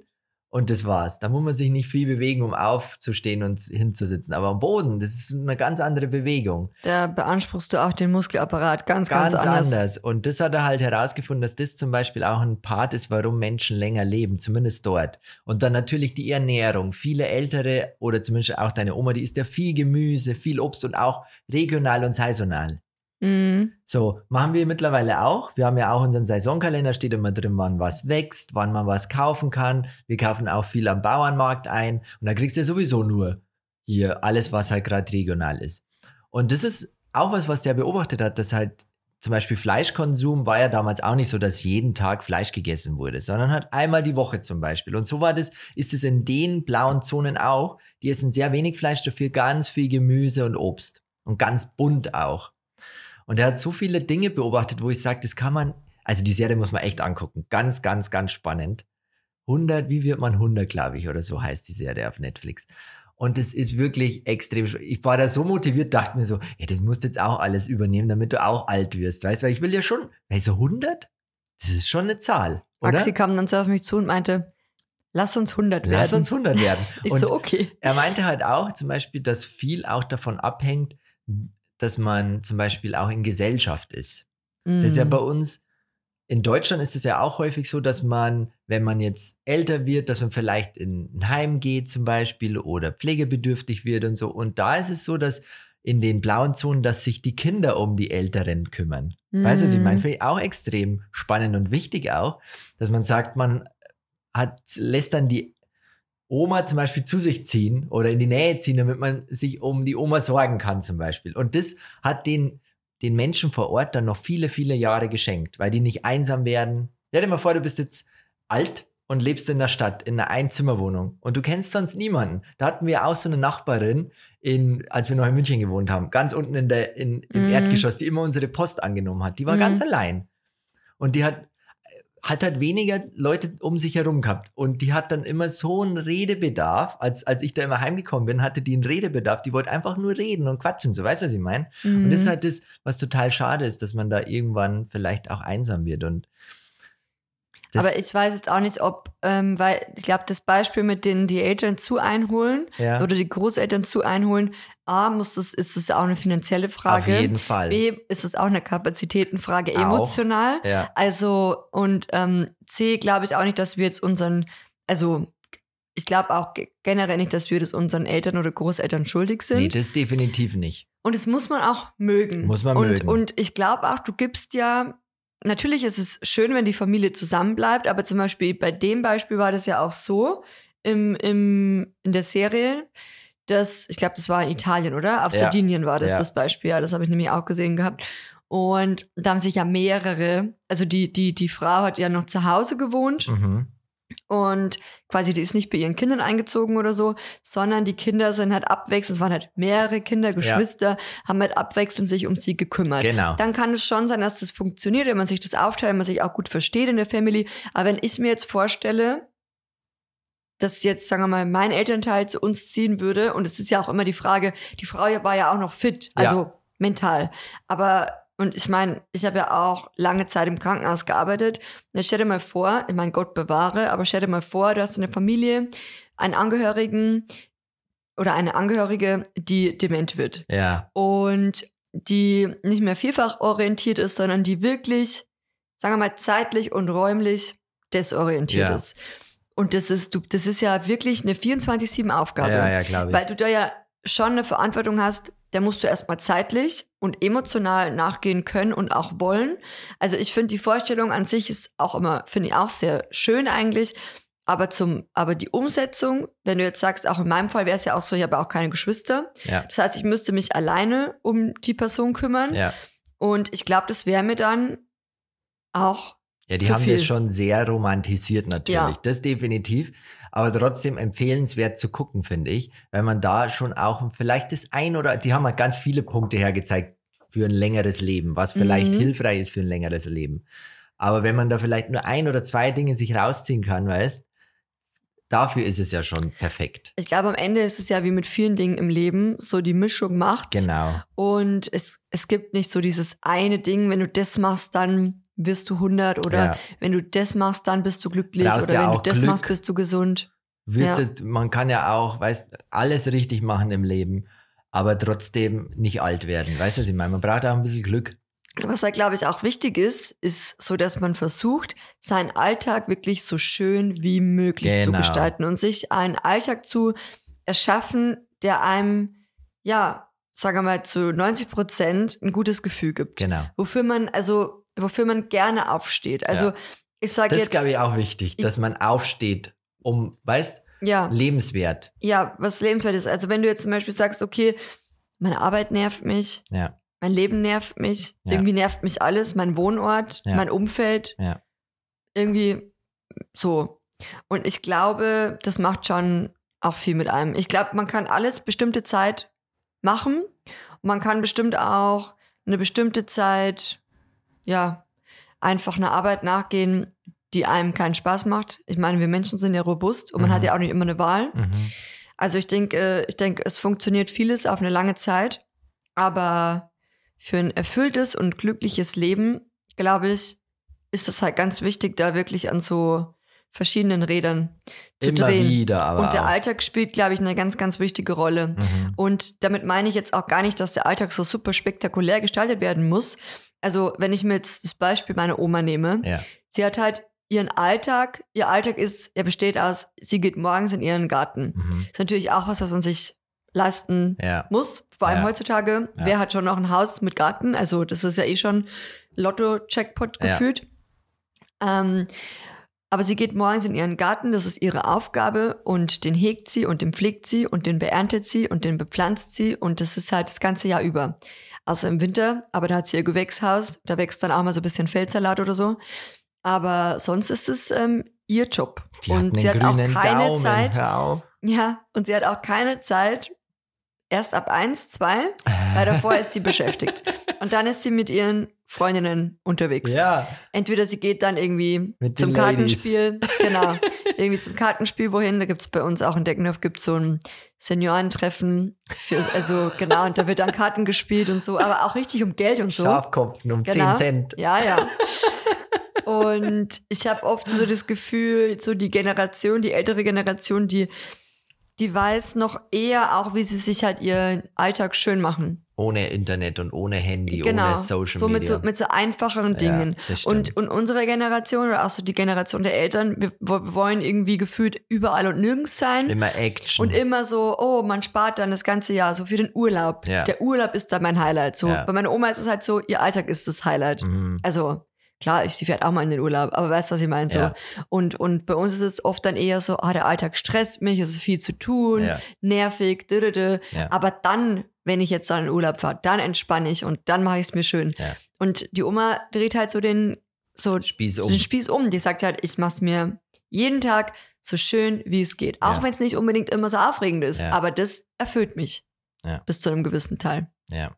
und das war's. Da muss man sich nicht viel bewegen, um aufzustehen und hinzusitzen. Aber am Boden, das ist eine ganz andere Bewegung. Da beanspruchst du auch den Muskelapparat ganz, ganz, Ganz, anders. anders. Und das hat er halt herausgefunden, dass das zum Beispiel auch ein Part ist, warum Menschen länger leben, zumindest dort. Und dann natürlich die Ernährung. Viele ältere oder zumindest auch deine Oma, die isst ja viel Gemüse, viel Obst und auch regional und saisonal. Mhm. So, machen wir mittlerweile auch. Wir haben ja auch unseren Saisonkalender, steht immer drin, wann was wächst, wann man was kaufen kann. Wir kaufen auch viel am Bauernmarkt ein und da kriegst du ja sowieso nur hier alles, was halt gerade regional ist. Und das ist auch was, was der beobachtet hat, dass halt zum Beispiel Fleischkonsum war ja damals auch nicht so, dass jeden Tag Fleisch gegessen wurde, sondern halt einmal die Woche zum Beispiel. Und so war das, ist es in den blauen Zonen auch. Die essen sehr wenig Fleisch, dafür ganz viel Gemüse und Obst. Und ganz bunt auch. Und er hat so viele Dinge beobachtet, wo ich sage, das kann man, also die Serie muss man echt angucken. Ganz, ganz, ganz spannend. 100, wie wird man 100, glaube ich, oder so heißt die Serie auf Netflix. Und das ist wirklich extrem. Ich war da so motiviert, dachte mir so, ja, das musst du jetzt auch alles übernehmen, damit du auch alt wirst, weißt du? Weil ich will ja schon, weißt du, 100? Das ist schon eine Zahl, oder? Maxi kam dann so auf mich zu und meinte, lass uns 100 werden. Lass uns 100 werden. [LAUGHS] Ich Und so, okay. er meinte halt auch zum Beispiel, dass viel auch davon abhängt, dass man zum Beispiel auch in Gesellschaft ist. Das ist ja Mhm. bei uns, in Deutschland ist es ja auch häufig so, dass man, wenn man jetzt älter wird, dass man vielleicht in ein Heim geht zum Beispiel oder pflegebedürftig wird und so. Und da ist es so, dass in den blauen Zonen, dass sich die Kinder um die Älteren kümmern. Weißt du, was ich Mhm. meine, finde ich auch extrem spannend und wichtig auch, dass man sagt, man hat, lässt dann die Oma zum Beispiel zu sich ziehen oder in die Nähe ziehen, damit man sich um die Oma sorgen kann zum Beispiel. Und das hat den, den Menschen vor Ort dann noch viele, viele Jahre geschenkt, weil die nicht einsam werden. Stell dir mal vor, du bist jetzt alt und lebst in der Stadt, in einer Einzimmerwohnung und du kennst sonst niemanden. Da hatten wir auch so eine Nachbarin, in, als wir noch in München gewohnt haben, ganz unten in der, in, im Mhm. Erdgeschoss, die immer unsere Post angenommen hat. Die war Mhm. ganz allein. Und die hat, hat halt weniger Leute um sich herum gehabt. Und die hat dann immer so einen Redebedarf, als, als ich da immer heimgekommen bin, hatte die einen Redebedarf. Die wollte einfach nur reden und quatschen, so weißt du, was ich meine? Und das ist Mhm. halt das, was total schade ist, dass man da irgendwann vielleicht auch einsam wird. Und Aber ich weiß jetzt auch nicht, ob, ähm, weil ich glaube, das Beispiel mit den die Eltern zu einholen ja, oder die Großeltern zu einholen, A, muss das, ist das auch eine finanzielle auf Frage. jeden Fall. B, ist es auch eine Kapazitätenfrage Auch. emotional. Ja, Also, und ähm, C, glaube ich auch nicht, dass wir jetzt unseren also ich glaube auch ge- generell nicht, dass wir das unseren Eltern oder Großeltern schuldig sind. Nee, das definitiv nicht. Und das muss man auch mögen. Muss man und, mögen. Und ich glaube auch, du gibst ja, natürlich ist es schön, wenn die Familie zusammenbleibt, aber zum Beispiel bei dem Beispiel war das ja auch so im, im, in der Serie, dass, ich glaube, das war in Italien, oder? Auf Ja. Sardinien war das Ja. das Beispiel, ja, das habe ich nämlich auch gesehen gehabt. Und da haben sich ja mehrere, also die, die, die Frau hat ja noch zu Hause gewohnt Mhm. und quasi, die ist nicht bei ihren Kindern eingezogen oder so, sondern die Kinder sind halt abwechselnd, es waren halt mehrere Kinder, Geschwister, haben halt abwechselnd sich um sie gekümmert. Genau. Dann kann es schon sein, dass das funktioniert, wenn man sich das aufteilt, wenn man sich auch gut versteht in der Family. Aber wenn ich mir jetzt vorstelle, dass jetzt, sagen wir mal, mein Elternteil zu uns ziehen würde, und es ist ja auch immer die Frage, die Frau war ja auch noch fit, also mental. Aber, und ich meine, ich habe ja auch lange Zeit im Krankenhaus gearbeitet. Jetzt stell dir mal vor, ich meine, Gott bewahre, aber stell dir mal vor, du hast eine Familie, einen Angehörigen oder eine Angehörige, die dement wird Ja. und die nicht mehr vielfach orientiert ist, sondern die wirklich, sagen wir mal, zeitlich und räumlich desorientiert Ja. ist. Und das ist, du, das ist ja wirklich eine 24-7-Aufgabe. Ja, ja, glaube ich. Weil du da ja schon eine Verantwortung hast, da musst du erstmal zeitlich und emotional nachgehen können und auch wollen. Also ich finde, die Vorstellung an sich ist auch immer, finde ich auch sehr schön eigentlich. Aber zum, aber die Umsetzung, wenn du jetzt sagst, auch in meinem Fall wäre es ja auch so, ich habe auch keine Geschwister. Ja. Das heißt, ich müsste mich alleine um die Person kümmern. Ja. Und ich glaube, das wäre mir dann auch Ja, die haben viel. das schon sehr romantisiert natürlich. Ja. Das definitiv. Aber trotzdem empfehlenswert zu gucken, finde ich, weil man da schon auch vielleicht das ein oder die haben halt ganz viele Punkte hergezeigt für ein längeres Leben, was vielleicht Mhm. hilfreich ist für ein längeres Leben. Aber wenn man da vielleicht nur ein oder zwei Dinge sich rausziehen kann, weißt, dafür ist es ja schon perfekt. Ich glaube, am Ende ist es ja wie mit vielen Dingen im Leben, so die Mischung macht. Genau. Und es, es gibt nicht so dieses eine Ding, wenn du das machst, dann wirst du 100 oder Ja. wenn du das machst, dann bist du glücklich Brauchst oder ja wenn du das Glück. machst, bist du gesund. Wüsstest, man kann ja auch, weißt, alles richtig machen im Leben, aber trotzdem nicht alt werden. Weißt du, was ich meine? Man braucht auch ein bisschen Glück. Was halt, glaube ich, auch wichtig ist, ist so, dass man versucht, seinen Alltag wirklich so schön wie möglich zu Genau. gestalten und sich einen Alltag zu erschaffen, der einem, ja, sagen wir mal, zu 90 Prozent ein gutes Gefühl gibt. Genau. Wofür man, also, wofür man gerne aufsteht. Also, Ja. ich sage Das ist, jetzt, glaube ich, auch wichtig, dass man aufsteht, um, weißt, ja, lebenswert. ja, was lebenswert ist. Also, wenn du jetzt zum Beispiel sagst, okay, meine Arbeit nervt mich, Ja. mein Leben nervt mich, Ja. irgendwie nervt mich alles, mein Wohnort, mein Umfeld, Ja. irgendwie so. Und ich glaube, das macht schon auch viel mit einem. Ich glaube, man kann alles bestimmte Zeit machen und man kann bestimmt auch eine bestimmte Zeit, ja, einfach einer Arbeit nachgehen, die einem keinen Spaß macht. Ich meine, wir Menschen sind ja robust und man Mhm. hat ja auch nicht immer eine Wahl. Mhm. Also ich denke, äh, ich denke, es funktioniert vieles auf eine lange Zeit, aber für ein erfülltes und glückliches Leben, glaube ich, ist es halt ganz wichtig, da wirklich an so verschiedenen Rädern zu Immer drehen. wieder, aber. und der auch. Alltag spielt, glaube ich, eine ganz, ganz wichtige Rolle. Mhm. Und damit meine ich jetzt auch gar nicht, dass der Alltag so super spektakulär gestaltet werden muss. Also, wenn ich mir jetzt das Beispiel meiner Oma nehme, Ja. sie hat halt ihren Alltag, ihr Alltag ist, er besteht aus, sie geht morgens in ihren Garten. Mhm. Ist natürlich auch was, was man sich leisten Ja. muss, vor allem Ja. heutzutage. Wer hat schon noch ein Haus mit Garten? Also, das ist ja eh schon Lotto-Checkpot gefühlt. Ähm, aber sie geht morgens in ihren Garten, das ist ihre Aufgabe und den hegt sie und den pflegt sie und den beerntet sie und den bepflanzt sie und das ist halt das ganze Jahr über. Außer im Winter, aber da hat sie ihr Gewächshaus, da wächst dann auch mal so ein bisschen Feldsalat oder so. Aber sonst ist es ähm, ihr Job. Die und hat sie hat auch keine Daumen. Zeit, ja, und sie hat auch keine Zeit, erst ab eins, zwei, weil davor ist sie beschäftigt. [LAUGHS] Und dann ist sie mit ihren Freundinnen unterwegs. Ja. Entweder sie geht dann irgendwie Mit zum. Kartenspiel, genau, [LAUGHS] irgendwie zum Kartenspiel, wohin, da gibt's bei uns auch in Deckendorf gibt's so ein Seniorentreffen, für, also genau, und da wird dann Karten gespielt und so, aber auch richtig um Geld und so. Schafkopfen um Genau. 10 Cent. Ja, ja. [LAUGHS] Und ich habe oft so das Gefühl, so die Generation, die ältere Generation, die, die weiß noch eher auch, wie sie sich halt ihren Alltag schön machen. Ohne Internet und ohne Handy, genau. ohne Social so mit Media. so mit so einfacheren Ja, Dingen. stimmt. und, und unsere Generation oder auch so die Generation der Eltern, wir, wir wollen irgendwie gefühlt überall und nirgends sein. Immer Action. Und immer so, oh, man spart dann das ganze Jahr so für den Urlaub. Ja. Der Urlaub ist dann mein Highlight. So, Ja. bei meiner Oma ist es halt so, ihr Alltag ist das Highlight. Mhm. Also klar, ich, sie fährt auch mal in den Urlaub, aber weißt du, was ich meine? So. Ja. Und, und bei uns ist es oft dann eher so, ah, der Alltag stresst mich, es ist viel zu tun, Ja. nervig, dödödö. Ja. aber dann, wenn ich jetzt dann in den Urlaub fahre, dann entspanne ich und dann mache ich es mir schön. Ja. Und die Oma dreht halt so den, so Spieß um. den Spieß um. Die sagt halt, ich mach's mir jeden Tag so schön, wie es geht. Auch Ja. wenn es nicht unbedingt immer so aufregend ist, Ja. aber das erfüllt mich. Bis zu einem gewissen Teil. Ja.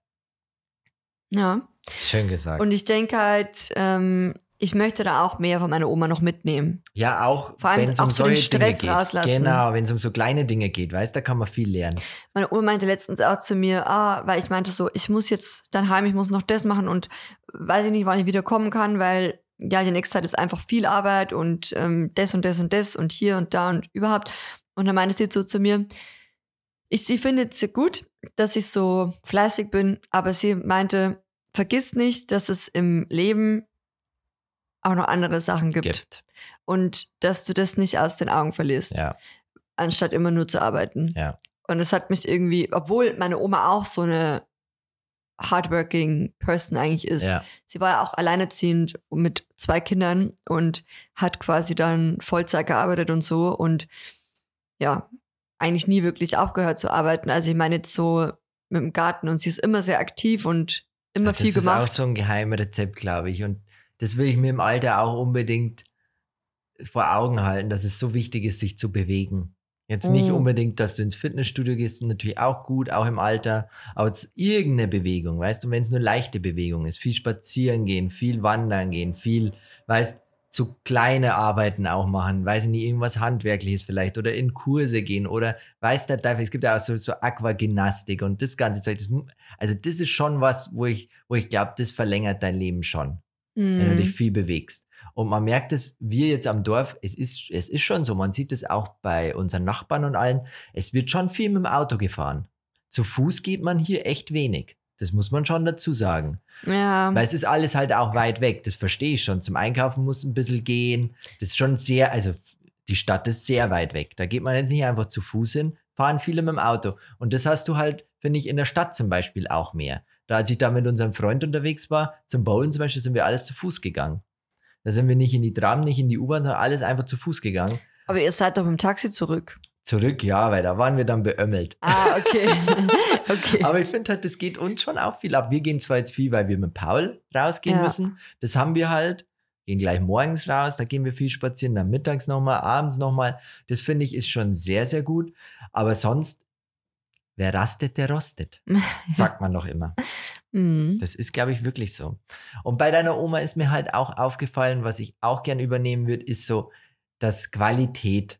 Ja. Schön gesagt. Und ich denke halt, ähm, ich möchte da auch mehr von meiner Oma noch mitnehmen. ja, auch Vor allem wenn es auch um so den solche Dinge Stress geht. rauslassen. Genau, wenn es um so kleine Dinge geht, weißt, da kann man viel lernen. Meine Oma meinte letztens auch zu mir, ah, weil ich meinte so, ich muss jetzt dann heim, ich muss noch das machen und weiß ich nicht, wann ich wieder kommen kann, weil ja, die nächste Zeit ist einfach viel Arbeit und ähm, das und das und das und hier und da und überhaupt. Und dann meinte sie so zu mir, ich, sie findet es gut, dass ich so fleißig bin, aber sie meinte, vergiss nicht, dass es im Leben auch noch andere Sachen gibt, Gibt. und dass du das nicht aus den Augen verlierst Ja, anstatt immer nur zu arbeiten. Ja. Und es hat mich irgendwie, obwohl meine Oma auch so eine hardworking Person eigentlich ist. ja, Sie war ja auch alleinerziehend mit zwei Kindern und hat quasi dann Vollzeit gearbeitet und so und ja, eigentlich nie wirklich aufgehört zu arbeiten. Also ich meine jetzt so mit dem Garten und sie ist immer sehr aktiv und immer das viel ist auch gemacht. so ein Geheimrezept, glaube ich. Und das will ich mir im Alter auch unbedingt vor Augen halten, dass es so wichtig ist, sich zu bewegen. Jetzt nicht Mhm. unbedingt, dass du ins Fitnessstudio gehst, natürlich auch gut, auch im Alter, aber jetzt irgendeine Bewegung, weißt du, wenn es nur leichte Bewegung ist, viel spazieren gehen, viel wandern gehen, viel, weißt zu kleine Arbeiten auch machen, weiß ich nicht, irgendwas Handwerkliches vielleicht oder in Kurse gehen oder weiß der Teufel, es gibt ja auch so, so Aquagymnastik und das ganze Zeug. Das, also das ist schon was, wo ich, wo ich glaube, das verlängert dein Leben schon wenn du Mhm. dich viel bewegst. Und man merkt es, wir jetzt am Dorf, es ist, es ist schon so, man sieht es auch bei unseren Nachbarn und allen, es wird schon viel mit dem Auto gefahren. Zu Fuß geht man hier echt wenig. Das muss man schon dazu sagen. Ja. Weil es ist alles halt auch weit weg. Das verstehe ich schon. Zum Einkaufen muss ein bisschen gehen. Das ist schon sehr, also die Stadt ist sehr weit weg. Da geht man jetzt nicht einfach zu Fuß hin, fahren viele mit dem Auto. Und das hast du halt, finde ich, in der Stadt zum Beispiel auch mehr. Da als ich da mit unserem Freund unterwegs war, zum Bowlen zum Beispiel, sind wir alles zu Fuß gegangen. Da sind wir nicht in die Tram, nicht in die U-Bahn, sondern alles einfach zu Fuß gegangen. Aber ihr seid doch mit dem Taxi zurück. Zurück, ja, weil da waren wir dann beömmelt. Ah, okay. [LAUGHS] okay. Aber ich finde halt, das geht uns schon auch viel ab. Wir gehen zwar jetzt viel, weil wir mit Paul rausgehen Ja. müssen. Das haben wir halt. Gehen gleich morgens raus, da gehen wir viel spazieren, dann mittags nochmal, abends nochmal. Das finde ich ist schon sehr, sehr gut. Aber sonst, wer rastet, der rostet. [LAUGHS] Sagt man doch immer. Mhm. Das ist, glaube ich, wirklich so. Und bei deiner Oma ist mir halt auch aufgefallen, was ich auch gern übernehmen würde, ist so, dass Qualität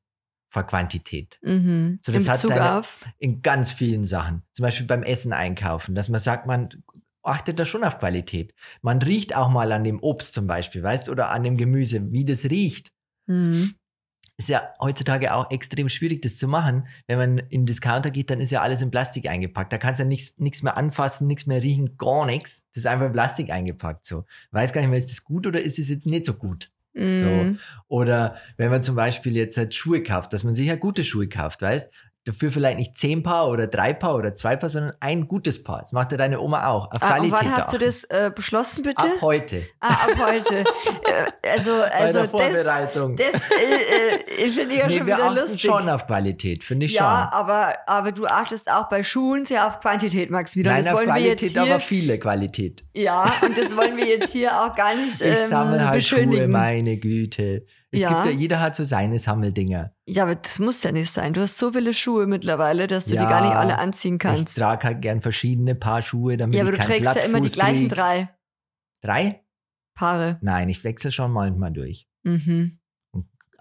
vor Quantität. Mhm. So, das In hat Bezug deine- auf. in ganz vielen Sachen. Zum Beispiel beim Essen einkaufen, dass man sagt, man achtet da schon auf Qualität. Man riecht auch mal an dem Obst zum Beispiel, weißt oder an dem Gemüse, wie das riecht. Mhm. Ist ja heutzutage auch extrem schwierig, das zu machen. Wenn man in den Discounter geht, dann ist ja alles in Plastik eingepackt. Da kannst du ja nichts mehr anfassen, nichts mehr riechen, gar nichts. Das ist einfach in Plastik eingepackt. So. Weiß gar nicht mehr, ist das gut oder ist es jetzt nicht so gut? Mhm. Oder wenn man zum Beispiel jetzt halt Schuhe kauft, dass man sich ja gute Schuhe kauft, weißt? Dafür vielleicht nicht zehn Paar oder drei Paar oder zwei Paar, sondern ein gutes Paar. Das macht ja deine Oma auch. Auf Ah, Qualität wann hast du achten. das äh, beschlossen, bitte? Ab heute. ah, ab heute. [LAUGHS] äh, also, Bei also der das, Vorbereitung. das äh, äh, finde ich ja [LAUGHS] nee, schon wir wieder achten lustig. schon auf Qualität, finde ich ja, schon. aber, aber du achtest auch bei Schuhen sehr auf Quantität, Max, wieder. Nein, das auf wollen wir jetzt Qualität, hier, aber viele Qualität. Ja, und das wollen wir jetzt hier auch gar nicht Ich ähm, sammle halt Schuhe, meine Güte. Es Ja. gibt ja, jeder hat so seine Sammeldinger. ja, aber das muss ja nicht sein. Du hast so viele Schuhe mittlerweile, dass du Ja, die gar nicht alle anziehen Ich kannst. trage halt gern verschiedene Paar Schuhe, damit Ja, aber ich du keinen trägst ja immer die gleichen krieg. drei Drei? Paare. Nein, ich wechsle schon manchmal durch. Mhm.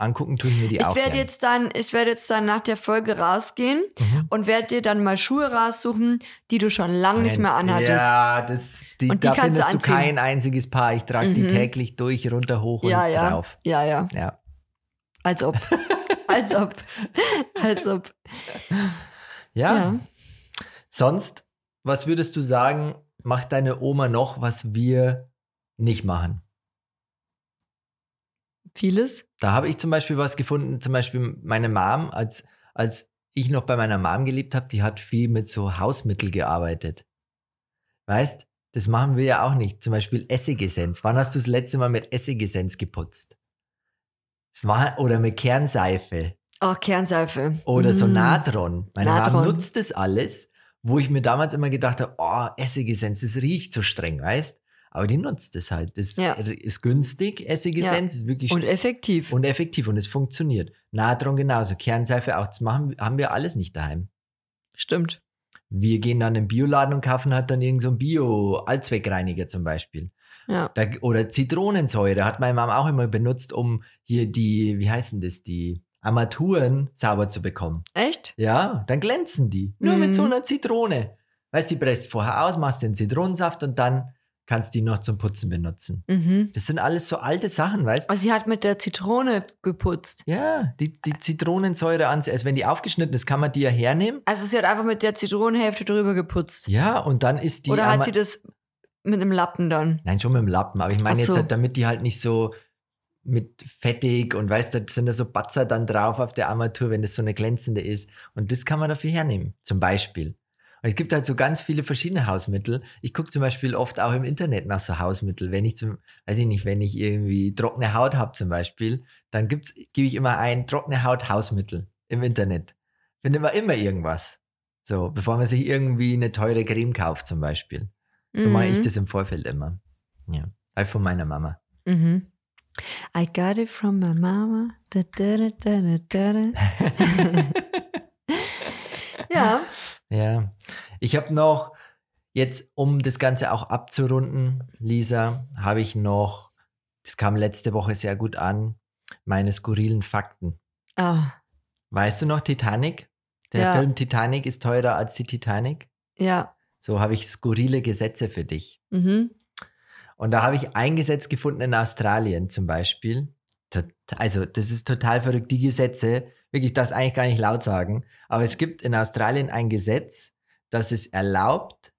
Angucken tue ich mir die Ich auch werde gern. jetzt dann, ich werde jetzt dann nach der Folge rausgehen Mhm. und werde dir dann mal Schuhe raussuchen, die du schon lange nicht mehr anhattest. Ja, das, die, Und die da kannst findest du anziehen. kein einziges Paar. Ich trage die Mhm. täglich durch, runter, hoch und ja, ja, drauf. ja, ja, Ja. als ob, [LAUGHS] als ob, als ob. Ja. Ja. Sonst was würdest du sagen, macht deine Oma noch, was wir nicht machen? Vieles. Da habe ich zum Beispiel was gefunden, zum Beispiel meine Mom, als, als ich noch bei meiner Mom gelebt habe, die hat viel mit so Hausmittel gearbeitet. Weißt, das machen wir ja auch nicht. Zum Beispiel Essigessenz. Wann hast du das letzte Mal mit Essigessenz geputzt? Das war, oder mit Kernseife. Oh, Kernseife. Oder so Mm. Natron. Meine Natron. Mom nutzt das alles, wo ich mir damals immer gedacht habe, oh, Essigessenz, das riecht so streng, weißt? Aber die nutzt es halt. Das Ja. ist günstig, Essigessenz, ist wirklich Und effektiv. und effektiv und es funktioniert. Natron genauso, Kernseife auch. Das machen, haben wir alles nicht daheim. Stimmt. Wir gehen dann im Bioladen und kaufen halt dann irgendeinen so Bio-Allzweckreiniger zum Beispiel. Ja. Da, oder Zitronensäure hat meine Mama auch immer benutzt, um hier die, wie heißen das, die Armaturen sauber zu bekommen. Echt? Ja, dann glänzen die. Nur mit Mhm. so einer Zitrone. Weißt du, die presst vorher aus, machst den Zitronensaft und dann kannst du die noch zum Putzen benutzen. Mhm. Das sind alles so alte Sachen, weißt du? Also sie hat mit der Zitrone geputzt. Ja, die, die Zitronensäure an, also wenn die aufgeschnitten ist, kann man die ja hernehmen. Also sie hat einfach mit der Zitronenhälfte drüber geputzt. Ja, und dann ist die. Oder hat sie das mit einem Lappen dann? Nein, schon mit dem Lappen, aber ich meine Ach jetzt, so. halt, damit die halt nicht so mit fettig und weißt du, da sind da so Batzer dann drauf auf der Armatur, wenn das so eine glänzende ist. Und das kann man dafür hernehmen, zum Beispiel. Und es gibt halt so ganz viele verschiedene Hausmittel. Ich gucke zum Beispiel oft auch im Internet nach so Hausmittel. Wenn ich zum, weiß ich nicht, wenn ich irgendwie trockene Haut habe zum Beispiel, dann gibt's, gebe ich immer ein trockene Haut Hausmittel im Internet. Findet man immer irgendwas. So, bevor man sich irgendwie eine teure Creme kauft zum Beispiel. So mache ich Mhm. das im Vorfeld immer. Ja. Auch von meiner Mama. Mhm. I got it from my mama. Da, da, da, da, da, da. [LAUGHS] ja. Ja. Ich habe noch, jetzt um das Ganze auch abzurunden, Lisa, habe ich noch, das kam letzte Woche sehr gut an, meine skurrilen Fakten. Ah, Weißt du noch Titanic? Der Ja. Film Titanic ist teurer als die Titanic. ja. So habe ich skurrile Gesetze für dich. Mhm. Und da habe ich ein Gesetz gefunden in Australien zum Beispiel. Also, das ist total verrückt. Die Gesetze, wirklich, das eigentlich gar nicht laut sagen. Aber es gibt in Australien ein Gesetz, das es erlaubt,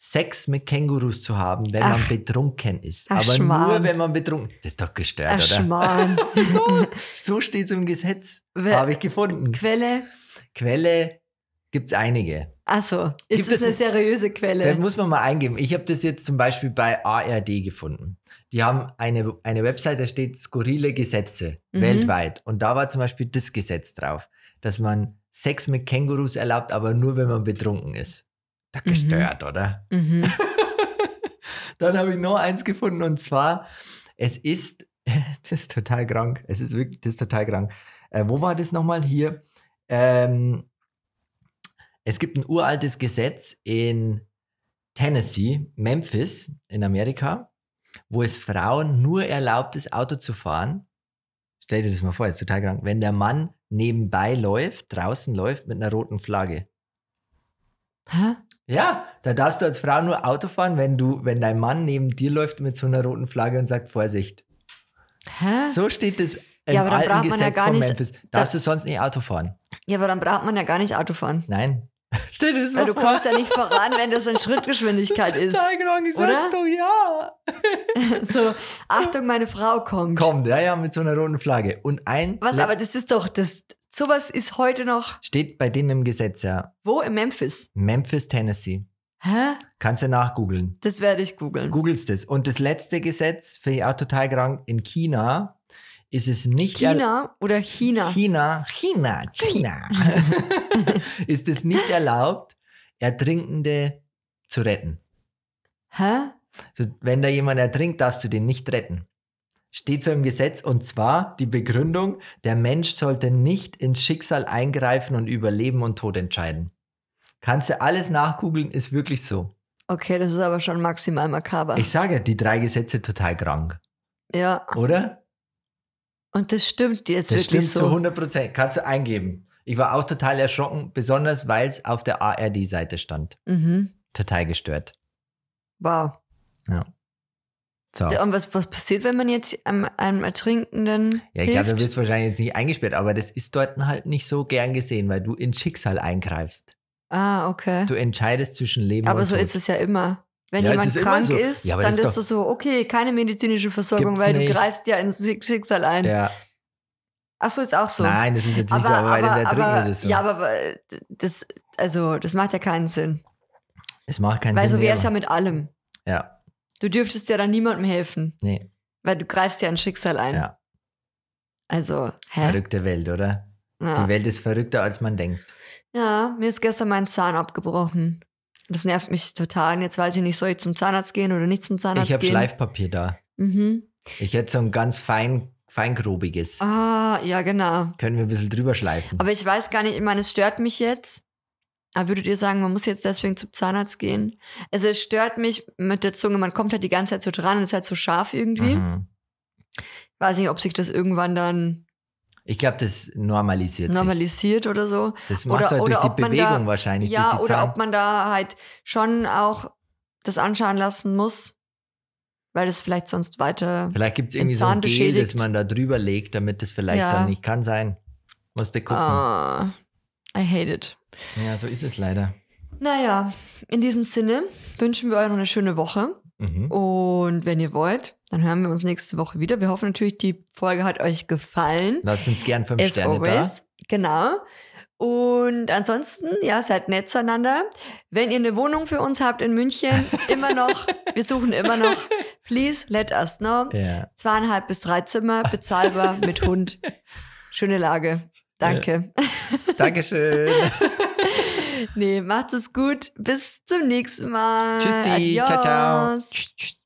Sex mit Kängurus zu haben, wenn man Ach. betrunken ist. Ach, Aber nur, Schmarrn. wenn man betrunken Das ist doch gestört, Ach, oder? Schmarrn. [LAUGHS] So steht es im Gesetz. Wer- Habe ich gefunden. Quelle? Quelle gibt es einige. Achso. Ist Gibt das eine seriöse Da Quelle? muss man mal eingeben. Ich habe das jetzt zum Beispiel bei ARD gefunden. Die haben eine, eine Website, da steht skurrile Gesetze Mhm. weltweit. Und da war zum Beispiel das Gesetz drauf, dass man Sex mit Kängurus erlaubt, aber nur wenn man betrunken ist. Da Mhm. gestört, oder? Mhm. [LAUGHS] Dann habe ich noch eins gefunden und zwar, es ist, [LAUGHS] das ist total krank. Es ist wirklich, das ist total krank. Äh, wo war das nochmal hier? Ähm, es gibt ein uraltes Gesetz in Tennessee, Memphis in Amerika, wo es Frauen nur erlaubt ist, Auto zu fahren. Stell dir das mal vor, das ist total krank. Wenn der Mann nebenbei läuft, draußen läuft mit einer roten Flagge. Hä? Ja, da darfst du als Frau nur Auto fahren, wenn du, wenn dein Mann neben dir läuft mit so einer roten Flagge und sagt Vorsicht. Hä? So steht es im Ja, alten ja Gesetz gar von Memphis. Darfst du sonst nicht Auto fahren? Ja, aber dann braucht man ja gar nicht Auto fahren. Nein. Stell dir das Weil du kommst ja nicht [LAUGHS] voran, wenn das in Schrittgeschwindigkeit ist. Total krank, ich oder? sag's doch, ja. [LAUGHS] So, Achtung, meine Frau kommt. Kommt, ja, ja, mit so einer roten Flagge. Und ein Was, Le- aber das ist doch, das, sowas ist heute noch, steht bei denen im Gesetz, ja. wo? In Memphis. Memphis, Tennessee. Hä? Kannst du nachgoogeln. Das werde ich googeln. Googelst es. Und das letzte Gesetz, finde ich auch total krank, in China ist es nicht China oder China? China, China, China, [LAUGHS] ist es nicht erlaubt, Ertrinkende zu retten. Hä? Wenn da jemand ertrinkt, darfst du den nicht retten. Steht so im Gesetz und zwar die Begründung, der Mensch sollte nicht ins Schicksal eingreifen und über Leben und Tod entscheiden. Kannst du alles nachgoogeln, ist wirklich so. Okay, das ist aber schon maximal makaber. Ich sage, die drei Gesetze total krank, ja, oder? Und das stimmt jetzt Das wirklich stimmt zu so. 100 Prozent. Kannst du eingeben. Ich war auch total erschrocken, besonders weil es auf der ARD-Seite stand. Mhm. Total gestört. Wow. So. Und was, was passiert, wenn man jetzt einem, einem Ertrinkenden Ja, ich glaube, du wirst wahrscheinlich jetzt nicht eingesperrt, aber das ist dort halt nicht so gern gesehen, weil du ins Schicksal eingreifst. Ah, okay. Du entscheidest zwischen Leben Aber und so Tod. ist es ja immer. Wenn Ja, jemand ist krank so. ist, Ja, aber dann ist bist du so, okay, keine medizinische Versorgung, weil du nicht. greifst ja ins Schicksal ein. Ja. Ach so, ist auch so. Nein, das ist jetzt nicht so, aber bei den da drüben ist es so. Ja, aber äh, das, also, das macht ja keinen Sinn. es macht keinen Weil Sinn so wäre es ja mit allem. Ja, Du dürftest ja dann niemandem helfen, nee, weil du greifst ja ein Schicksal ein. ja. Also, hä? Verrückte Welt, oder? Ja. Die Welt ist verrückter, als man denkt. ja, mir ist gestern mein Zahn abgebrochen. Das nervt mich total. Und jetzt weiß ich nicht, soll ich zum Zahnarzt gehen oder nicht zum Zahnarzt Ich habe gehen? Schleifpapier da. Mhm. Ich hätte so ein ganz fein, feingrobiges. Ah, ja, genau. Können wir ein bisschen drüber schleifen. Aber ich weiß gar nicht, ich meine, es stört mich jetzt. Aber würdet ihr sagen, man muss jetzt deswegen zum Zahnarzt gehen? Also es stört mich mit der Zunge, man kommt halt die ganze Zeit so dran und ist halt so scharf irgendwie. Mhm. Ich weiß nicht, ob sich das irgendwann dann Ich glaube, das normalisiert sich. normalisiert oder so. Das macht Oder- halt oder durch die Bewegung da- wahrscheinlich. Ja, oder Zahn. ob man da halt schon auch das anschauen lassen muss, weil es vielleicht sonst weiter. Vielleicht gibt es irgendwie so ein Gel, das man da drüber legt, damit das vielleicht Ja. dann nicht kann sein. Musste gucken. Ah, I hate it. Ja, so ist es leider. Naja, in diesem Sinne wünschen wir euch noch eine schöne Woche. Mhm. Und wenn ihr wollt, dann hören wir uns nächste Woche wieder. Wir hoffen natürlich, die Folge hat euch gefallen. Lasst uns gern fünf As Sterne da. always. Genau. Und ansonsten, ja, seid nett zueinander. Wenn ihr eine Wohnung für uns habt in München, [LAUGHS] immer noch, wir suchen immer noch, please let us know. Ja. Zweieinhalb bis drei Zimmer, bezahlbar mit Hund. Schöne Lage. Danke. [LAUGHS] Dankeschön. Nee, macht es gut. Bis zum nächsten Mal. Tschüssi. Ciao, ciao. Adios. Tschüss, tschüss.